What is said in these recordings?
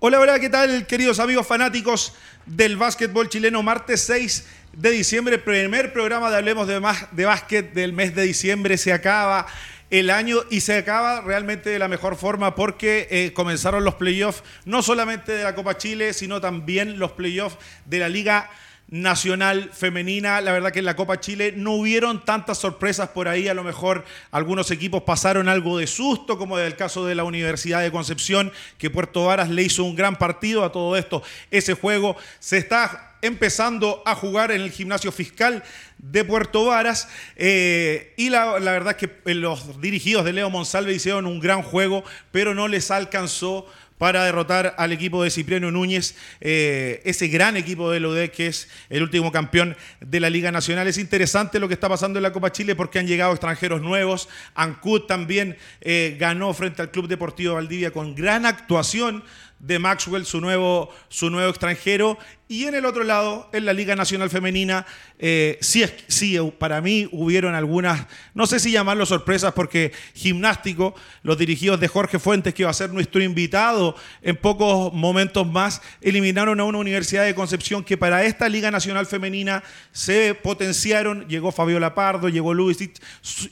Hola, hola, ¿qué tal, queridos amigos fanáticos del básquetbol chileno? Martes 6 de diciembre, primer programa de Hablemos de, de Básquet del mes de diciembre. Se acaba el año y se acaba realmente de la mejor forma porque eh, comenzaron los playoffs, no solamente de la Copa Chile, sino también los playoffs de la Liga nacional femenina. La verdad que en la Copa Chile no hubieron tantas sorpresas por ahí. A lo mejor algunos equipos pasaron algo de susto, como el caso de la Universidad de Concepción, que Puerto Varas le hizo un gran partido a todo esto. Ese juego se está empezando a jugar en el gimnasio fiscal de Puerto Varas. Eh, y la, la verdad es que los dirigidos de Leo Monsalve hicieron un gran juego, pero no les alcanzó para derrotar al equipo de Cipriano Núñez, eh, ese gran equipo de Lodec que es el último campeón de la Liga Nacional. Es interesante lo que está pasando en la Copa Chile porque han llegado extranjeros nuevos. Ancud también eh, ganó frente al Club Deportivo Valdivia con gran actuación de Maxwell, su nuevo, su nuevo extranjero. Y en el otro lado, en la Liga Nacional Femenina, eh, sí, sí, para mí hubieron algunas, no sé si llamarlo sorpresas, porque Gimnástico, los dirigidos de Jorge Fuentes, que va a ser nuestro invitado en pocos momentos más, eliminaron a una Universidad de Concepción que para esta Liga Nacional Femenina se potenciaron. Llegó Fabiola Pardo, llegó Luisic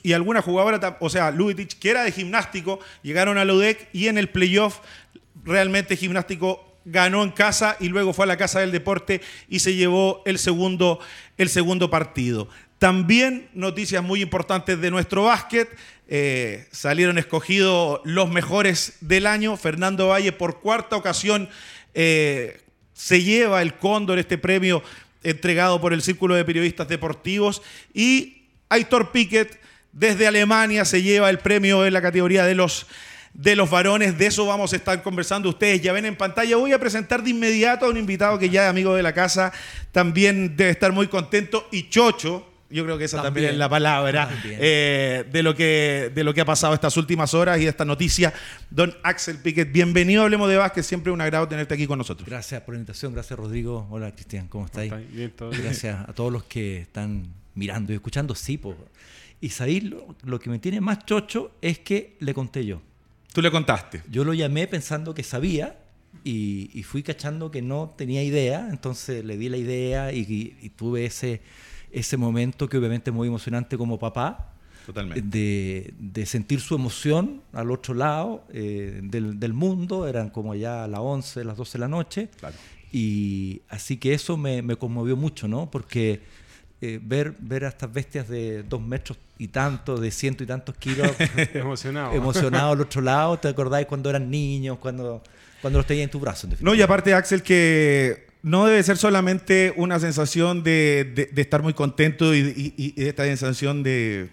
y alguna jugadora, o sea, Luisic, que era de Gimnástico, llegaron a Ludec y en el playoff realmente Gimnástico ganó en casa y luego fue a la Casa del Deporte y se llevó el segundo, el segundo partido. También noticias muy importantes de nuestro básquet. Eh, salieron escogidos los mejores del año. Fernando Valle por cuarta ocasión eh, se lleva el cóndor, este premio entregado por el Círculo de Periodistas Deportivos. Y Aitor Piquet desde Alemania se lleva el premio en la categoría de los de los varones. De eso vamos a estar conversando. Ustedes ya ven en pantalla. Voy a presentar de inmediato a un invitado que ya es amigo de la casa. También debe estar muy contento. Y Chocho, yo creo que esa también, es la palabra eh, de, lo que, de lo que ha pasado estas últimas horas y de esta noticia. Don Axel Piquet, bienvenido Hablemos de Vázquez, siempre un agrado tenerte aquí con nosotros. Gracias por la invitación, gracias Rodrigo. Hola Cristian, ¿cómo estáis? Bien, todo Gracias a todos los que están mirando y escuchando, sí, Y sabéis lo que me tiene más chocho es que le conté yo. Tú le contaste. Yo lo llamé pensando que sabía y, fui cachando que no tenía idea, entonces le di la idea y, tuve ese, ese momento que obviamente es muy emocionante como papá. Totalmente. De, sentir su emoción al otro lado eh, del, mundo, eran como ya a las 11, las 12 de la noche. Y así que eso me, me conmovió mucho, ¿no? Porque eh, ver, ver a estas bestias de dos metros y tanto, de ciento y tantos kilos, emocionados emocionado al otro lado, ¿te acordáis cuando eran niños, cuando, cuando los tenías en tu brazo? no, y aparte, Axel, que no debe ser solamente una sensación de, de, estar muy contento y, y, esta sensación de,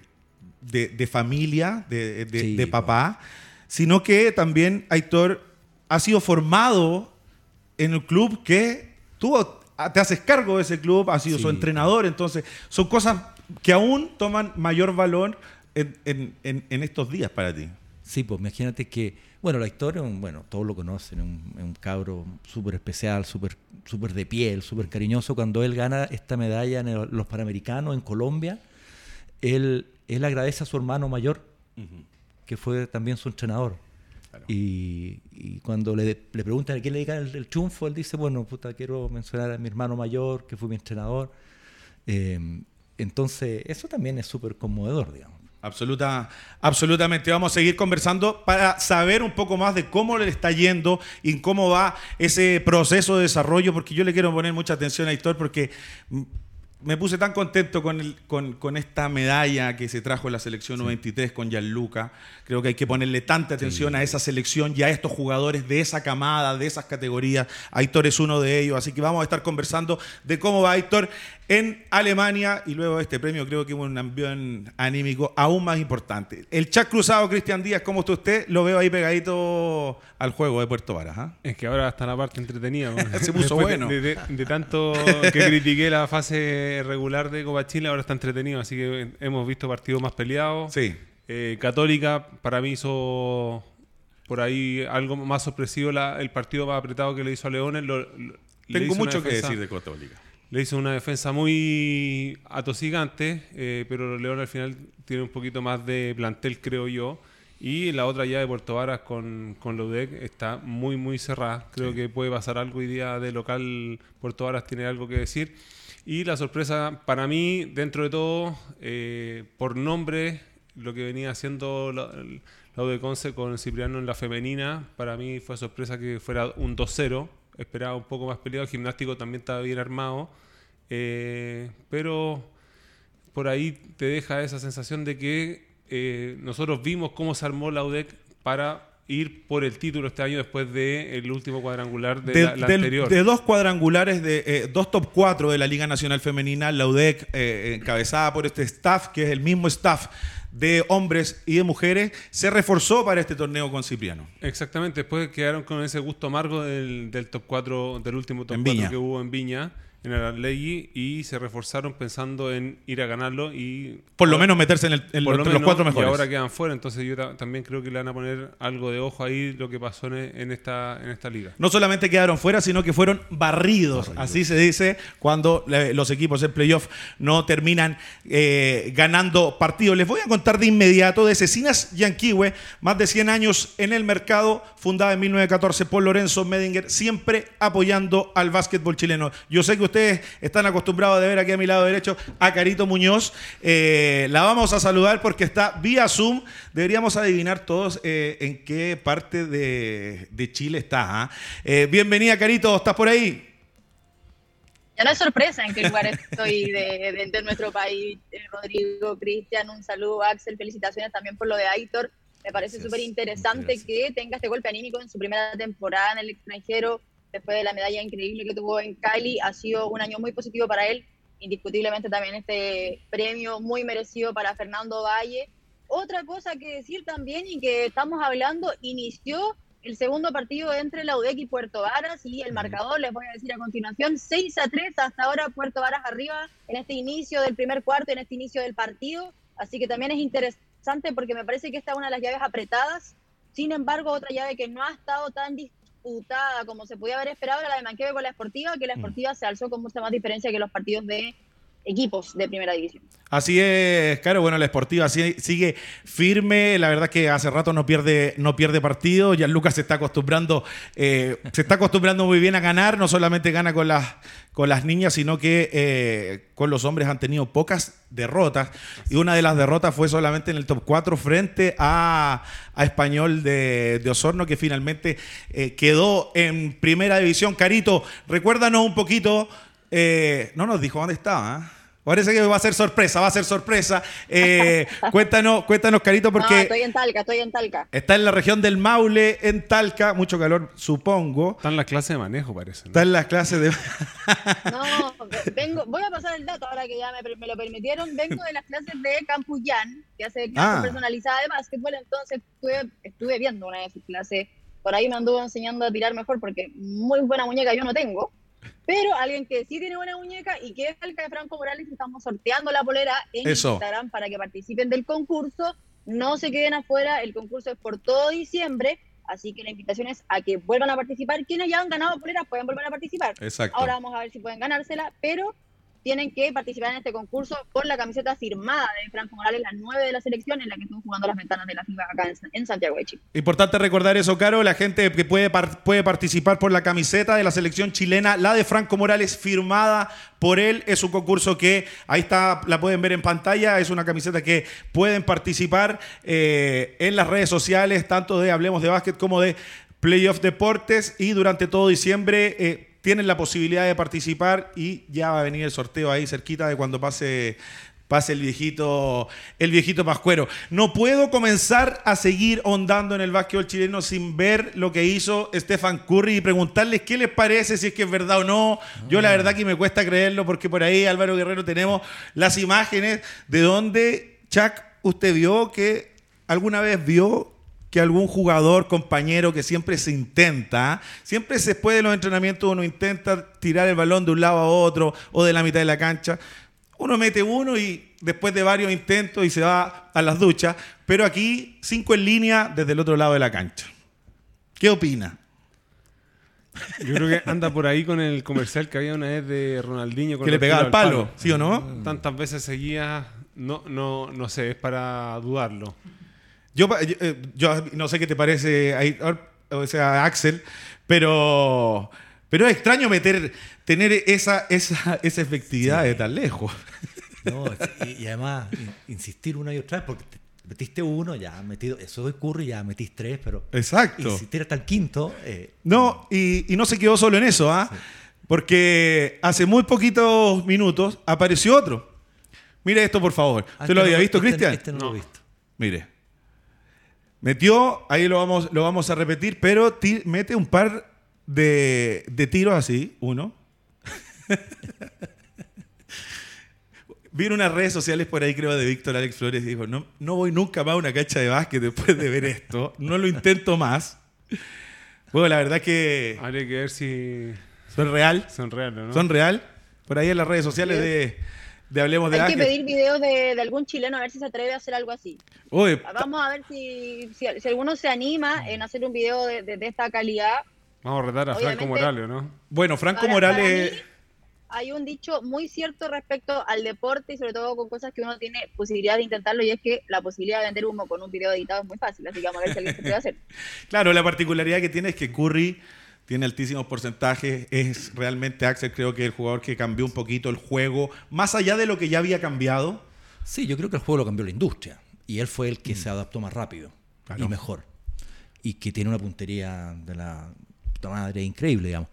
de familia, de, papá, sino que también Aitor ha sido formado en el club que tuvo te haces cargo de ese club, has sido su entrenador, entonces son cosas que aún toman mayor valor en, estos días para ti. Sí, pues imagínate que, bueno, la historia, bueno, todos lo conocen, es un, un, cabro súper especial, súper super de piel, súper cariñoso. Cuando él gana esta medalla en los Panamericanos en Colombia, él, él agradece a su hermano mayor, que fue también su entrenador. Y, cuando le, le, preguntan a quién le dedican el, triunfo, él dice, bueno, puta, quiero mencionar a mi hermano mayor, que fue mi entrenador. Eh, entonces, eso también es súper conmovedor, digamos. Absoluta, absolutamente. Vamos a seguir conversando para saber un poco más de cómo le está yendo y cómo va ese proceso de desarrollo, porque yo le quiero poner mucha atención a Héctor, porque me puse tan contento con, el, con, con, esta medalla que se trajo en la selección 93 con Gianluca. Creo que hay que ponerle tanta atención a esa selección y a estos jugadores de esa camada, de esas categorías. Aitor es uno de ellos, así que vamos a estar conversando de cómo va Aitor en Alemania y luego este premio creo que es un ambiente anímico aún más importante. El chat cruzado, Cristian Díaz, ¿cómo está usted? Lo veo ahí pegadito al juego de Puerto Varas. ¿ah? Es que ahora está la parte entretenida. Se puso bueno. De, tanto que critiqué la fase regular de Copa Chile, ahora está entretenido, así que hemos visto partidos más peleados. Sí. Eh, Católica para mí hizo por ahí algo más sorpresivo el partido más apretado que le hizo a Leones. Tengo mucho que decir de Católica le hizo una defensa muy atosigante, eh, pero León al final tiene un poquito más de plantel, creo yo. Y la otra llave de Puerto Varas con, con la UDEC está muy, muy cerrada. Creo que puede pasar algo hoy día de local. Puerto Varas tiene algo que decir. Y la sorpresa para mí, dentro de todo, eh, por nombre, lo que venía haciendo la, la UDEC Conce con Cipriano en la femenina, para mí fue sorpresa que fuera un 2-0. Esperaba un poco más peleado. El gimnástico también estaba bien armado. Eh, pero por ahí te deja esa sensación de que eh, nosotros vimos cómo se armó la UDEC para ir por el título este año después del último cuadrangular de, la, la del- anterior. de dos cuadrangulares, de eh, dos top 4 de la Liga Nacional Femenina, la UDEC, eh, encabezada por este staff, que es el mismo staff de hombres y de mujeres, se reforzó para este torneo con Cipriano. Exactamente, después quedaron con ese gusto amargo del, del top 4, del último top En 4 Viña. que hubo en Viña, en el Arlegui, y se reforzaron pensando en ir a ganarlo y Por lo menos meterse en, el- en por los, lo los menos, cuatro mejores. Y ahora quedan fuera, entonces yo ta- también creo que le van a poner algo de ojo ahí lo que pasó en, en esta, en esta liga. No solamente quedaron fuera, sino que fueron barridos. Así se dice cuando los equipos en playoff no terminan eh, ganando partidos. Les voy a contar de inmediato de Cecinas Yanquiwe, más de 100 años en el mercado, fundada en 1914 por Lorenzo Medinger, siempre apoyando al básquetbol chileno. Yo sé que ustedes están acostumbrados de ver aquí a mi lado derecho a Carito Muñoz. Eh, la vamos a saludar porque está vía Zoom. Deberíamos adivinar todos eh, en qué parte de, de Chile está. ¿ah? Eh, bienvenida, Carito. ¿Estás por ahí? Ya no es sorpresa en qué lugar estoy de, de- de nuestro país. Rodrigo, Cristian, un saludo. Axel, felicitaciones también por lo de Aitor. Me parece súper interesante que tenga este golpe anímico en su primera temporada en el extranjero, después de la medalla increíble que tuvo en Cali. Ha sido un año muy positivo para él. Indiscutiblemente también este premio muy merecido para Fernando Valle. Otra cosa que decir también y que estamos hablando, inició el segundo partido entre la UDEC y Puerto Varas y el marcador, les voy a decir a continuación, 6 a 3 hasta ahora Puerto Varas arriba en este inicio del primer cuarto, en este inicio del partido, así que también es interesante porque me parece que esta es una de las llaves apretadas, sin embargo otra llave que no ha estado tan disputada como se podía haber esperado era la de Manqueve con la Esportiva, que la Esportiva se alzó con mucha más diferencia que los partidos de equipos de primera división. Así es, claro, bueno, la Esportiva sigue firme, la verdad que hace rato no pierde, no pierde partido, ya Lucas se está acostumbrando, eh, se está acostumbrando muy bien a ganar, no solamente gana con las, con las niñas, sino que eh, con los hombres han tenido pocas derrotas, y una de las derrotas fue solamente en el top 4 frente a, a Español de, de Osorno, que finalmente eh, quedó en primera división. Carito, recuérdanos un poquito, eh, no nos dijo dónde estaba, ¿ah? Parece que va a ser sorpresa, va a ser sorpresa. Eh, cuéntanos, cuéntanos, Carito, No, porque estoy en Talca, estoy en Talca. está en la región del Maule, en Talca, mucho calor, supongo. Están las clases de manejo, parece. ¿no? Está en las clases de... No, vengo, voy a pasar el dato ahora que ya me, me lo permitieron. Vengo de las clases de Campuyán, que hace clases Ah. personalizadas de básquetbol, entonces estuve, estuve viendo una de sus clases. Por ahí me anduvo enseñando a tirar mejor porque muy buena muñeca yo no tengo. Pero alguien que sí tiene buena muñeca y que es el de Franco Morales, estamos sorteando la polera en Eso. Instagram para que participen del concurso. No se queden afuera, el concurso es por todo diciembre, así que la invitación es a que vuelvan a participar. Quienes ya han ganado poleras pueden volver a participar. Exacto. Ahora vamos a ver si pueden ganársela, pero tienen que participar en este concurso con la camiseta firmada de Franco Morales, la 9 de la selección, en la que estuvo jugando las ventanas de la FIBA acá en, Santiago de Chile. Importante recordar eso, Caro. La gente que puede, puede participar por la camiseta de la selección chilena, la de Franco Morales, firmada por él. Es un concurso que ahí está, la pueden ver en pantalla. Es una camiseta que pueden participar eh, en las redes sociales, tanto de Hablemos de Básquet como de Playoff Deportes. Y durante todo diciembre eh, tienen la posibilidad de participar y ya va a venir el sorteo ahí cerquita de cuando pase pase el viejito, el viejito Pascuero. No puedo comenzar a seguir ondando en el básquetbol chileno sin ver lo que hizo Stefan Curry y preguntarles qué les parece, si es que es verdad o no. Yo la verdad que me cuesta creerlo porque por ahí, Álvaro Guerrero, tenemos las imágenes de donde, Chuck, usted vio que alguna vez vio que algún jugador, compañero que siempre se intenta, siempre se después de los entrenamientos uno intenta tirar el balón de un lado a otro o de la mitad de la cancha. Uno mete uno y después de varios intentos y se va a las duchas, pero aquí cinco en línea desde el otro lado de la cancha. ¿Qué opina? Yo creo que anda por ahí con el comercial que había una vez de Ronaldinho. Con Que le pegaba al palo, ¿sí o no? Tantas veces seguidas, no, no, no sé, es para dudarlo. Yo, eh, yo, no sé qué te parece, o sea, Axel, pero, pero es extraño meter, tener esa, esa, esa efectividad de tan lejos. No, y, además insistir una y otra vez, porque metiste uno, ya metido, eso ocurre, ya metiste tres, pero. Exacto. Insistir hasta el quinto. Eh, no, y, y, no se quedó solo en eso, ¿ah? Porque hace muy poquitos minutos apareció otro. Mire esto, por favor. Ah, ¿Usted este lo había visto, este Cristian? Este no, lo he visto. Mire. Metió, ahí lo vamos, lo vamos a repetir, pero mete un par de, de tiros así, uno. Vi en unas redes sociales por ahí, creo, de Víctor Alex Flores, y dijo, no, no voy nunca más a una cancha de básquet después de ver esto, no lo intento más. Bueno, la verdad que... Habría que ver si... ¿Son real? Son real, ¿no? ¿Son real? Por ahí en las redes sociales de, de Hablemos de Hay que pedir videos de, de, algún chileno a ver si se atreve a hacer algo así. Uy, Vamos a ver si, si, si, alguno se anima en hacer un video de, de, de esta calidad. Vamos a retar a Franco Morales, ¿no? Bueno, Franco Morales... Para mí, hay un dicho muy cierto respecto al deporte y sobre todo con cosas que uno tiene posibilidad de intentarlo y es que la posibilidad de vender humo con un video editado es muy fácil, así que vamos a ver si alguien se puede hacer. Claro, la particularidad que tiene es que Curry tiene altísimos porcentajes, es realmente Axel creo que el jugador que cambió un poquito el juego, más allá de lo que ya había cambiado. Sí, yo creo que el juego lo cambió la industria y él fue el que mm. se adaptó más rápido claro. y mejor y que tiene una puntería de la puta madre increíble, digamos.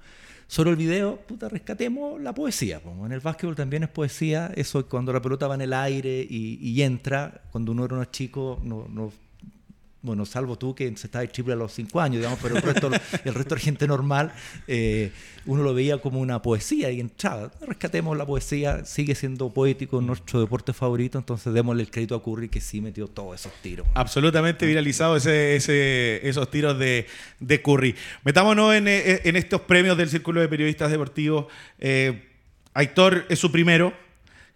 Sobre el video, puta, rescatemos la poesía. En el básquetbol también es poesía, eso cuando la pelota va en el aire y, y entra, cuando uno era un chico, no, no bueno, salvo tú que se estaba triple a los cinco años, digamos, pero el resto, el resto de gente normal, eh, uno lo veía como una poesía y entraba, rescatemos la poesía, sigue siendo poético nuestro deporte favorito, entonces démosle el crédito a Curry que sí metió todos esos tiros. Absolutamente viralizado ese, esos tiros de, de, Curry. Metámonos en, en, estos premios del Círculo de Periodistas Deportivos. Eh, Aitor es su primero,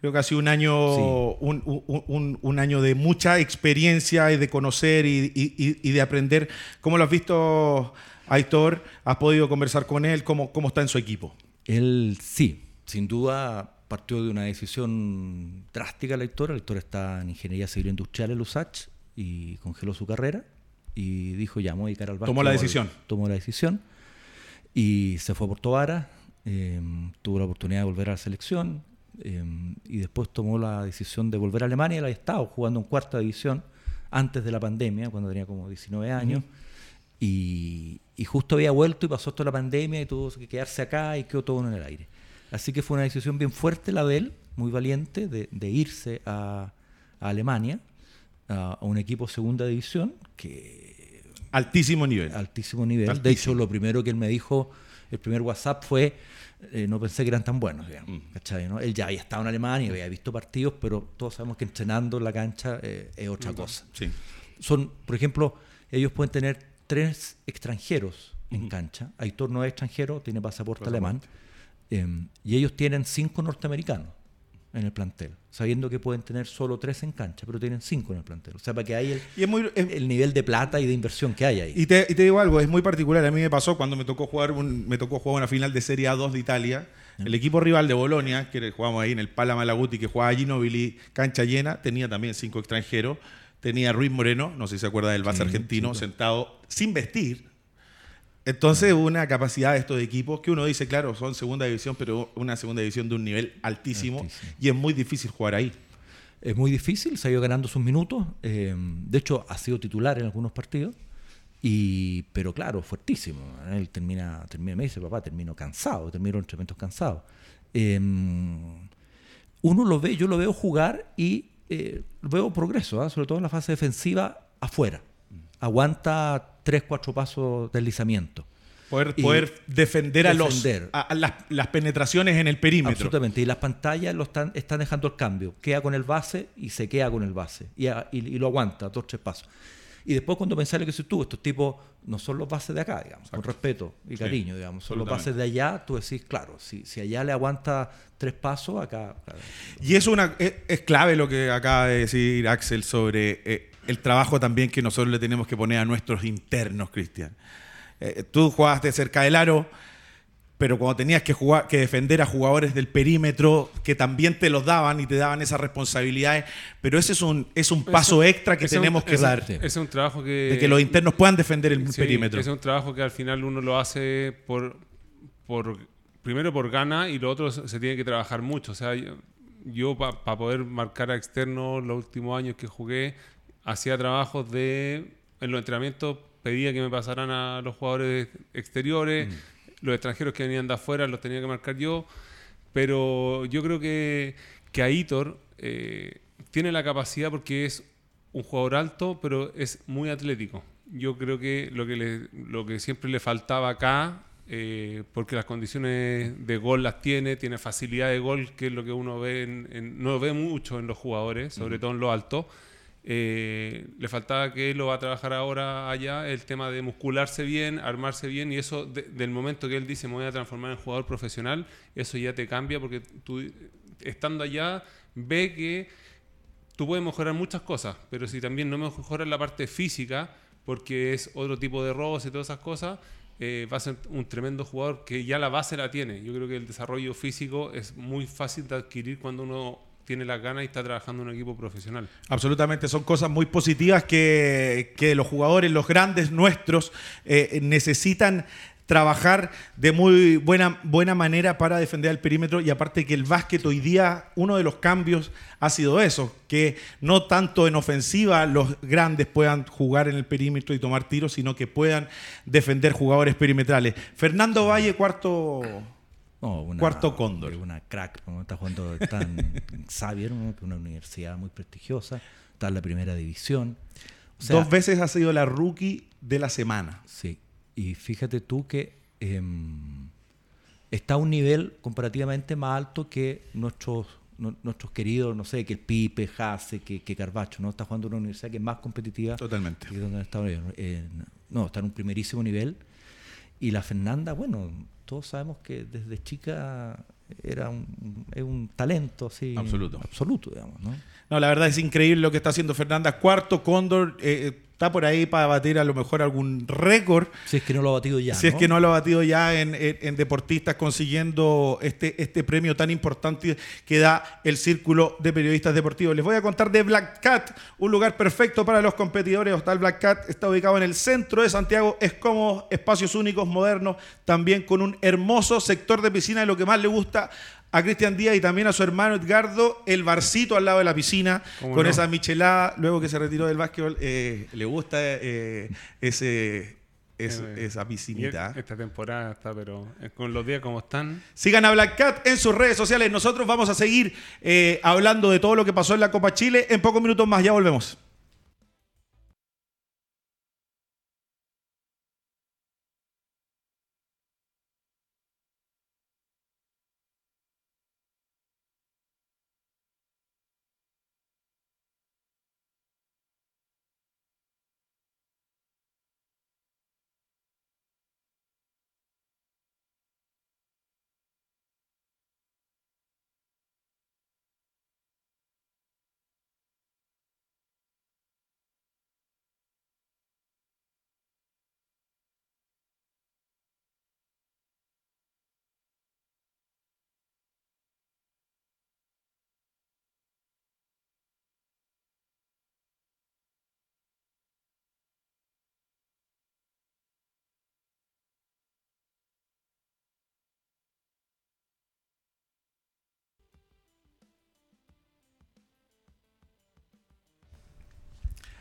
Creo que ha sido un año, sí. un, un, un, año de mucha experiencia y de conocer y, y, y, de aprender. ¿Cómo lo has visto, Aitor? ¿Has podido conversar con él? ¿Cómo, cómo está en su equipo? Él sí, sin duda partió de una decisión drástica el Aitor. El Aitor está en Ingeniería Civil Industrial en USACH y congeló su carrera y dijo ya, me voy a dedicar al Tomó la decisión. Tomó la decisión y se fue a Porto Vara. Eh, tuvo la oportunidad de volver a la selección, eh, y después tomó la decisión de volver a Alemania. Él había estado jugando en cuarta división antes de la pandemia, cuando tenía como 19 años. Uh -huh. y, y, justo había vuelto y pasó toda la pandemia y tuvo que quedarse acá y quedó todo en el aire. Así que fue una decisión bien fuerte la de él, muy valiente, de, de irse a, a Alemania, a, a, un equipo segunda división que... Altísimo nivel. Altísimo nivel. Altísimo. De hecho, lo primero que él me dijo, el primer WhatsApp fue eh, no pensé que eran tan buenos, digamos, mm. ¿no? Él ya había estado en Alemania, había visto partidos, pero todos sabemos que entrenando en la cancha eh, es otra cosa. Sí. Son, por ejemplo, ellos pueden tener tres extranjeros en cancha. Aitor no es extranjero, tiene pasaporte alemán. Eh, y ellos tienen cinco norteamericanos en el plantel, sabiendo que pueden tener solo tres en cancha, pero tienen cinco en el plantel. O sea, para que hay el, y es muy, es, el nivel de plata y de inversión que hay ahí. Y te, y te, digo algo, es muy particular. A mí me pasó cuando me tocó jugar un, me tocó jugar una final de Serie A2 de Italia. El equipo rival de Bolonia, que jugamos ahí en el Pala Malaguti, que jugaba Ginobili, cancha llena, tenía también cinco extranjeros. Tenía Ruiz Moreno, no sé si se acuerda del base sí, argentino, sí, sentado sin vestir, entonces, una capacidad de estos equipos que uno dice, claro, son segunda división, pero una segunda división de un nivel altísimo, altísimo. y es muy difícil jugar ahí. Es muy difícil, se ha ido ganando sus minutos. Eh, de hecho, ha sido titular en algunos partidos. Y, pero claro, fuertísimo. Él termina, termina, me dice, papá, termino cansado, termino entrenamientos cansado. Eh, uno lo ve, yo lo veo jugar y eh, veo progreso, ¿eh? sobre todo en la fase defensiva afuera. Aguanta tres, cuatro pasos de deslizamiento. Poder, poder defender, defender, a, los, a las, las, penetraciones en el perímetro. Absolutamente. Y las pantallas lo están, están dejando el cambio. Queda con el base y se queda con el base. Y, y, y lo aguanta, dos, tres pasos. Y después cuando pensás lo que tú, estos tipos no son los bases de acá, digamos, Exacto. con respeto y cariño, sí, digamos, son los bases de allá, tú decís, claro, si, si allá le aguanta tres pasos, acá... Claro. Y eso una, es, es, clave lo que acaba de decir Axel sobre eh, el trabajo también que nosotros le tenemos que poner a nuestros internos, Cristian. Eh, tú jugaste cerca del aro pero cuando tenías que, jugar, que defender a jugadores del perímetro que también te los daban y te daban esas responsabilidades, pero ese es un, es un paso extra que tenemos que dar. Ese es un trabajo que... De que los internos puedan defender el Sí, perímetro. Es un trabajo que al final uno lo hace por, por primero por gana y lo otro se tiene que trabajar mucho. O sea, yo, yo para poder marcar a externo los últimos años que jugué, hacía trabajos de, en los entrenamientos pedía que me pasaran a los jugadores exteriores, los extranjeros que venían de afuera los tenía que marcar yo, pero yo creo que, que Aitor eh, tiene la capacidad porque es un jugador alto, pero es muy atlético. Yo creo que lo que, le- lo que siempre le faltaba acá, eh, porque las condiciones de gol las tiene, tiene facilidad de gol, que es lo que uno ve en- en- no ve mucho en los jugadores, sobre todo en los altos. Eh, le faltaba que él lo va a trabajar ahora allá, el tema de muscularse bien, armarse bien, y eso de- del momento que él dice me voy a transformar en jugador profesional, eso ya te cambia porque tú estando allá ve que tú puedes mejorar muchas cosas, pero si también no mejoras la parte física, porque es otro tipo de robos y todas esas cosas, eh, va a ser un tremendo jugador que ya la base la tiene. Yo creo que el desarrollo físico es muy fácil de adquirir cuando uno tiene las ganas y está trabajando un equipo profesional. Absolutamente, son cosas muy positivas que, que los jugadores, los grandes nuestros, eh, necesitan trabajar de muy buena, buena manera para defender el perímetro y aparte que el básquet hoy día, uno de los cambios ha sido eso, que no tanto en ofensiva los grandes puedan jugar en el perímetro y tomar tiros, sino que puedan defender jugadores perimetrales. Fernando Valle, cuarto... No, una- Cuarto cóndor. Una crack, ¿no? está jugando en Xavier, ¿no? una universidad muy prestigiosa, está en la primera división. O sea, Dos veces ha sido la rookie de la semana. Sí, y fíjate tú que em, está a un nivel comparativamente más alto que nuestros no- nuestros queridos, no sé, que el Pipe, Hasse, que, que Carbacho, ¿no? Está jugando en una universidad que es más competitiva Totalmente. que donde está. Eh, no, está en un primerísimo nivel. Y la Fernanda, bueno, todos sabemos que desde chica era un, es un talento así. Absoluto. Absoluto, digamos, ¿no? No, la verdad es increíble lo que está haciendo Fernanda. Cuarto Cóndor, eh, está por ahí para batir a lo mejor algún récord. Si es que no lo ha batido ya. si es que no lo ha batido ya en, en- en deportistas consiguiendo este, este premio tan importante que da el Círculo de Periodistas Deportivos. Les voy a contar de Black Cat, un lugar perfecto para los competidores. Hostal Black Cat está ubicado en el centro de Santiago. Es cómodo, espacios únicos, modernos, también con un hermoso sector de piscina y lo que más le gusta a Cristian Díaz y también a su hermano Edgardo, el barcito al lado de la piscina, ¿Cómo con no? esa michelada, luego que se retiró del básquetbol, eh, le gusta eh, ese, es- Eh, esa piscinita. Esta temporada está, pero con los días como están, Sigan a Black Cat en sus redes sociales. Nosotros vamos a seguir eh, hablando de todo lo que pasó en la Copa Chile. En pocos minutos más, ya volvemos.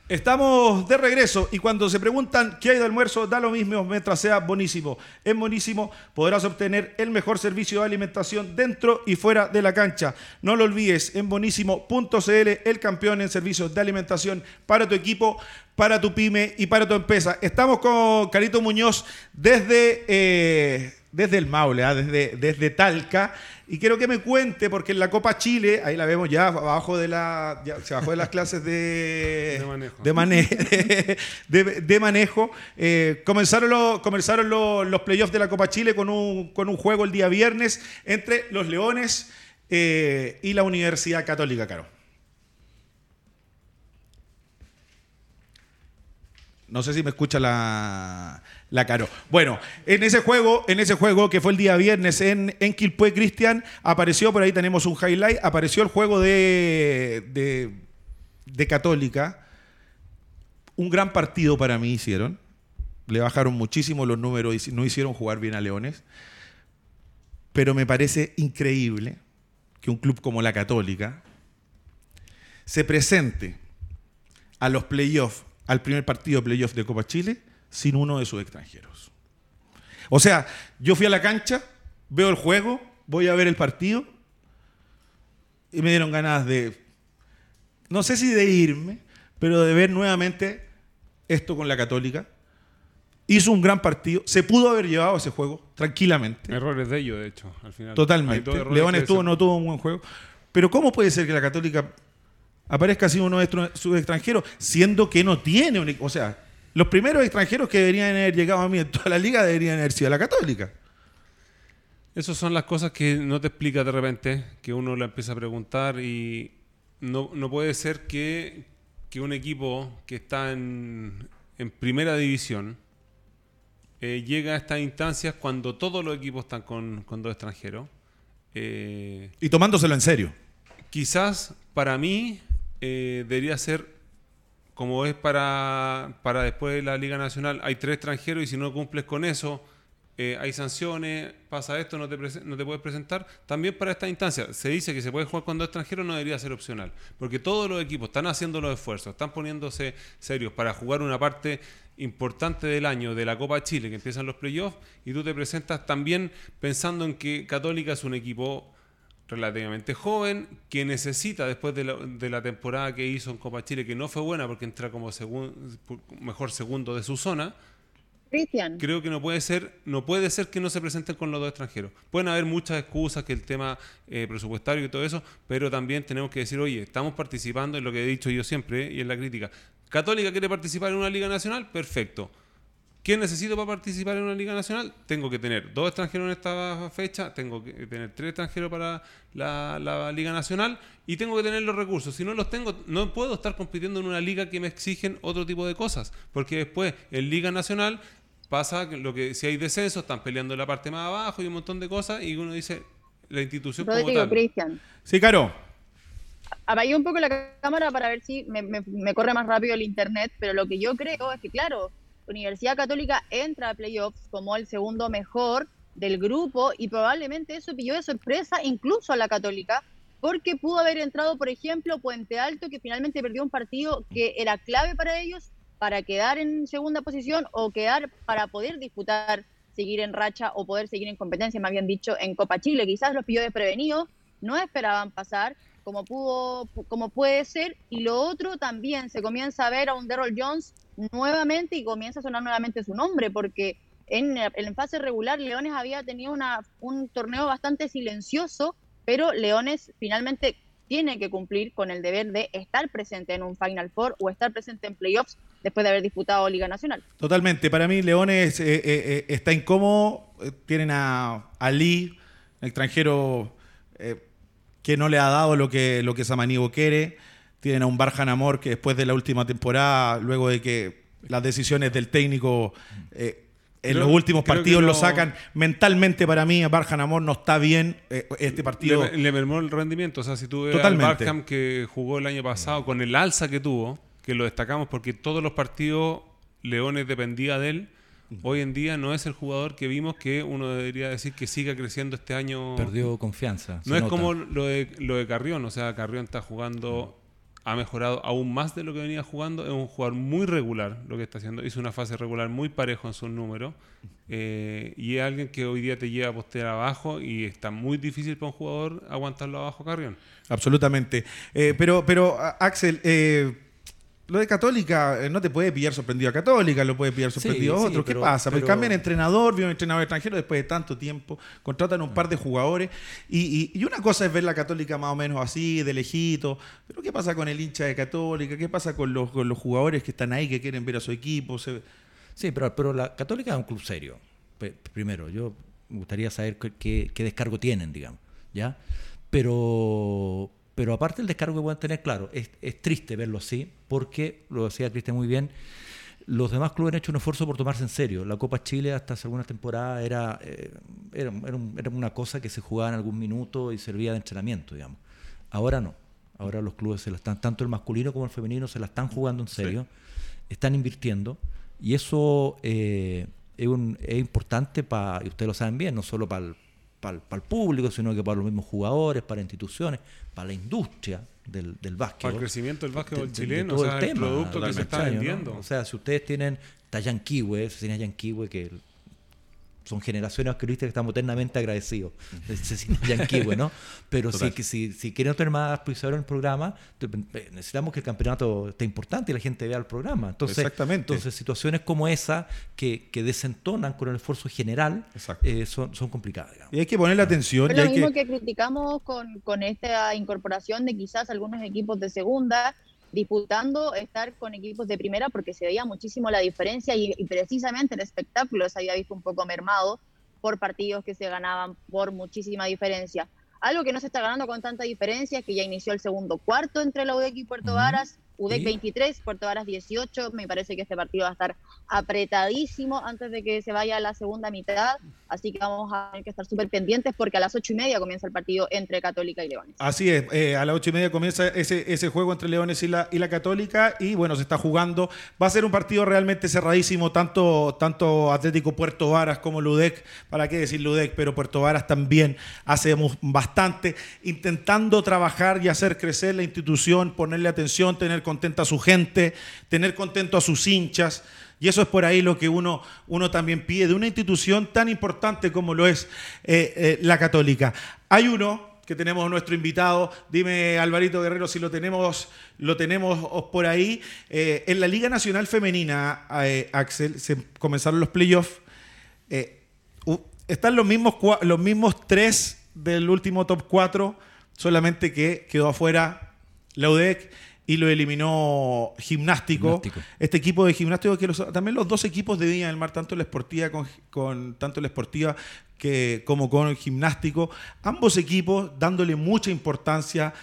Estamos de regreso y cuando se preguntan qué hay de almuerzo, da lo mismo mientras sea buenísimo. En buenísimo podrás obtener el mejor servicio de alimentación dentro y fuera de la cancha. No lo olvides, en bonísimo.cl, el campeón en servicios de alimentación para tu equipo, para tu pyme y para tu empresa. Estamos con Carito Muñoz desde, eh, desde el Maule, ¿ah? desde, desde Talca. Y quiero que me cuente, porque en la Copa Chile, ahí la vemos ya abajo de la. ya se bajó de las clases de, De manejo. de, mane- de- de manejo. Eh, comenzaron los, comenzaron los, los playoffs de la Copa Chile con un, con un juego el día viernes entre los Leones eh, y la Universidad Católica, Caro. No sé si me escucha la, la Caro. Bueno, en ese juego, en ese juego que fue el día viernes en, en Cristian, apareció, por ahí tenemos un highlight, apareció el juego de, de, de Católica. Un gran partido para mí hicieron. Le bajaron muchísimo los números y no hicieron jugar bien a Leones. Pero me parece increíble que un club como la Católica se presente a los playoffs, al primer partido de playoffs de Copa Chile, sin uno de sus extranjeros. O sea, yo fui a la cancha, veo el juego, voy a ver el partido y me dieron ganas de, no sé si de irme, pero de ver nuevamente esto con la Católica. Hizo un gran partido, se pudo haber llevado ese juego tranquilamente. Errores de ellos, de hecho, al final. Totalmente. León estuvo, no tuvo un buen juego. Pero ¿cómo puede ser que la Católica aparezca así uno de sus extranjeros, siendo que no tiene un... O sea, los primeros extranjeros que deberían haber llegado a mí en toda la liga deberían haber sido la Católica. Esas son las cosas que no te explica de repente, que uno le empieza a preguntar y no, no puede ser que, que, un equipo que está en, en primera división eh, llega a estas instancias cuando todos los equipos están con, con dos extranjeros. Eh, y tomándoselo en serio. Quizás para mí eh, debería ser como es para, para después de la Liga Nacional. Hay tres extranjeros y si no cumples con eso, eh, hay sanciones, pasa esto, no te, no te puedes presentar. También para esta instancia, se dice que se puede jugar con dos extranjeros, no debería ser opcional. Porque todos los equipos están haciendo los esfuerzos, están poniéndose serios para jugar una parte importante del año de la Copa Chile, que empiezan los playoffs, y tú te presentas también pensando en que Católica es un equipo relativamente joven, que necesita después de la, de la, temporada que hizo en Copa Chile, que no fue buena porque entra como mejor segundo de su zona. Cristian. Creo que no puede ser, no puede ser que no se presenten con los dos extranjeros. Pueden haber muchas excusas, que el tema eh, presupuestario y todo eso, pero también tenemos que decir, oye, estamos participando en lo que he dicho yo siempre y en la crítica. Católica quiere participar en una liga nacional, perfecto ¿Qué necesito para participar en una liga nacional? Tengo que tener dos extranjeros en esta fecha, tengo que tener tres extranjeros para la, liga nacional y tengo que tener los recursos. Si no los tengo, no puedo estar compitiendo en una liga que me exigen otro tipo de cosas, porque después en liga nacional pasa lo que si hay descenso están peleando en la parte más abajo y un montón de cosas y uno dice la institución como tal. Cristian. Sí, Caro. Apagué un poco la cámara para ver si me corre más rápido el internet, pero lo que yo creo es que claro Universidad Católica entra a playoffs como el segundo mejor del grupo y probablemente eso pilló de sorpresa incluso a la Católica porque pudo haber entrado, por ejemplo, Puente Alto, que finalmente perdió un partido que era clave para ellos para quedar en segunda posición o quedar para poder disputar, seguir en racha o poder seguir en competencia, me habían dicho, en Copa Chile. Quizás los pilló desprevenidos, no esperaban pasar como pudo, como puede ser, y lo otro también se comienza a ver a un Daryl Jones nuevamente y comienza a sonar nuevamente su nombre, porque en, en fase regular Leones había tenido una, un torneo bastante silencioso, pero Leones finalmente tiene que cumplir con el deber de estar presente en un Final Four o estar presente en playoffs después de haber disputado Liga Nacional. Totalmente. Para mí, Leones eh, eh, eh, está incómodo. Tienen a, a Lee, extranjero que no le ha dado lo que, lo que Samaniego quiere. Tienen a un Barjan Amor que después de la última temporada, luego de que las decisiones del técnico eh, en los últimos partidos lo... sacan mentalmente para mí, Barjan Amor no está bien eh, este partido. Le, mermó el rendimiento. O sea, si tú ves al Barham que jugó el año pasado con el alza que tuvo, que lo destacamos porque todos los partidos Leones dependía de él Hoy en día no es el jugador que vimos que uno debería decir que siga creciendo este año. Perdió confianza. No es como lo de, lo de Carrión, o sea, Carrión está jugando, ha mejorado aún más de lo que venía jugando. Es un jugador muy regular lo que está haciendo. Hizo una fase regular muy parejo en sus números. Eh, y es alguien que hoy día te lleva a postear abajo y está muy difícil para un jugador aguantarlo abajo, Carrión. Absolutamente. Eh, pero, pero, Axel, eh, lo de Católica eh, no te puede pillar sorprendido a Católica, lo puede pillar sorprendido a otro. ¿Qué pasa? Pues cambian entrenador, viene un entrenador extranjero después de tanto tiempo, contratan un par de jugadores. Y, una cosa es ver la Católica más o menos así, de lejito. Pero ¿qué pasa con el hincha de Católica? ¿Qué pasa con los, los jugadores que están ahí, que quieren ver a su equipo? Sí, pero, pero la Católica es un club serio. Primero, yo me gustaría saber qué, qué descargo tienen, digamos. ¿ya? Pero pero aparte el descargo que pueden tener, claro, es, triste verlo así, porque, lo decía Cristian muy bien, los demás clubes han hecho un esfuerzo por tomarse en serio. La Copa Chile hasta hace algunas temporadas era, eh, era, era, una cosa que se jugaba en algún minuto y servía de entrenamiento, digamos. Ahora no. Ahora los clubes se la están, tanto el masculino como el femenino, se la están jugando en serio, están invirtiendo y eso eh, es, un, es, importante para, y ustedes lo saben bien, no solo para el, para, el, público, sino que para los mismos jugadores, para instituciones, para la industria del, del básquet. Para el crecimiento del básquetbol chileno, o sea, el, producto que se está vendiendo. O sea, si ustedes tienen Tayan Kiwe, si tienen Kiwe, que son generaciones basquetbolistas que estamos eternamente agradecidos de Cecilia ¿no? Pero si, si, si quieren tener más en el programa, necesitamos que el campeonato esté importante y la gente vea el programa. Entonces, Exactamente. entonces situaciones como esa que, que desentonan con el esfuerzo general eh, son, son complicadas. Y hay que ponerle atención. Es lo mismo que... criticamos con, con esta incorporación de quizás algunos equipos de segunda disputando estar con equipos de primera porque se veía muchísimo la diferencia y, precisamente el espectáculo se había visto un poco mermado por partidos que se ganaban por muchísima diferencia. Algo que no se está ganando con tanta diferencia es que ya inició el segundo cuarto entre la UDEC y Puerto Varas UDEC 23, Puerto Varas 18. Me parece que este partido va a estar apretadísimo antes de que se vaya a la segunda mitad. Así que vamos a tener que estar súper pendientes porque a las ocho y media comienza el partido entre Católica y Leones. Así es, eh, a las ocho y media comienza ese, ese juego entre Leones y la, y la Católica. Y bueno, se está jugando. Va a ser un partido realmente cerradísimo, tanto, tanto Atlético Puerto Varas como Ludec. ¿Para qué decir Ludec? Pero Puerto Varas también hacemos bastante, intentando trabajar y hacer crecer la institución, ponerle atención, tener contenta a su gente, tener contento a sus hinchas. Y eso es por ahí lo que uno, uno también pide de una institución tan importante como lo es eh, eh, la católica. Hay uno que tenemos nuestro invitado, dime Alvarito Guerrero si lo tenemos, lo tenemos por ahí. Eh, en la Liga Nacional Femenina, Axel, se comenzaron los playoffs. están los mismos, los mismos tres del último top 4, solamente que quedó afuera la UDEC y lo eliminó gimnástico. Este equipo de gimnástico que también los dos equipos de Viña del Mar, tanto la esportiva con, tanto la esportiva que, como con el gimnástico, ambos equipos dándole mucha importancia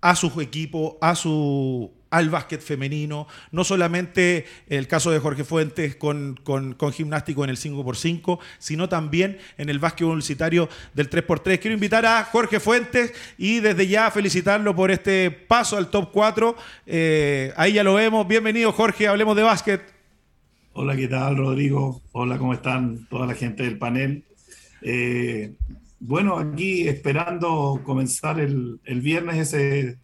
a su equipo, a su al básquet femenino, no solamente el caso de Jorge Fuentes con, gimnástico en el 5x5, sino también en el básquet universitario del 3x3. Quiero invitar a Jorge Fuentes y desde ya felicitarlo por este paso al top 4. Eh, ahí ya lo vemos. Bienvenido Jorge, hablemos de básquet. Hola, ¿qué tal Rodrigo? Hola, ¿cómo están toda la gente del panel? Eh, bueno, aquí esperando comenzar el, el viernes ese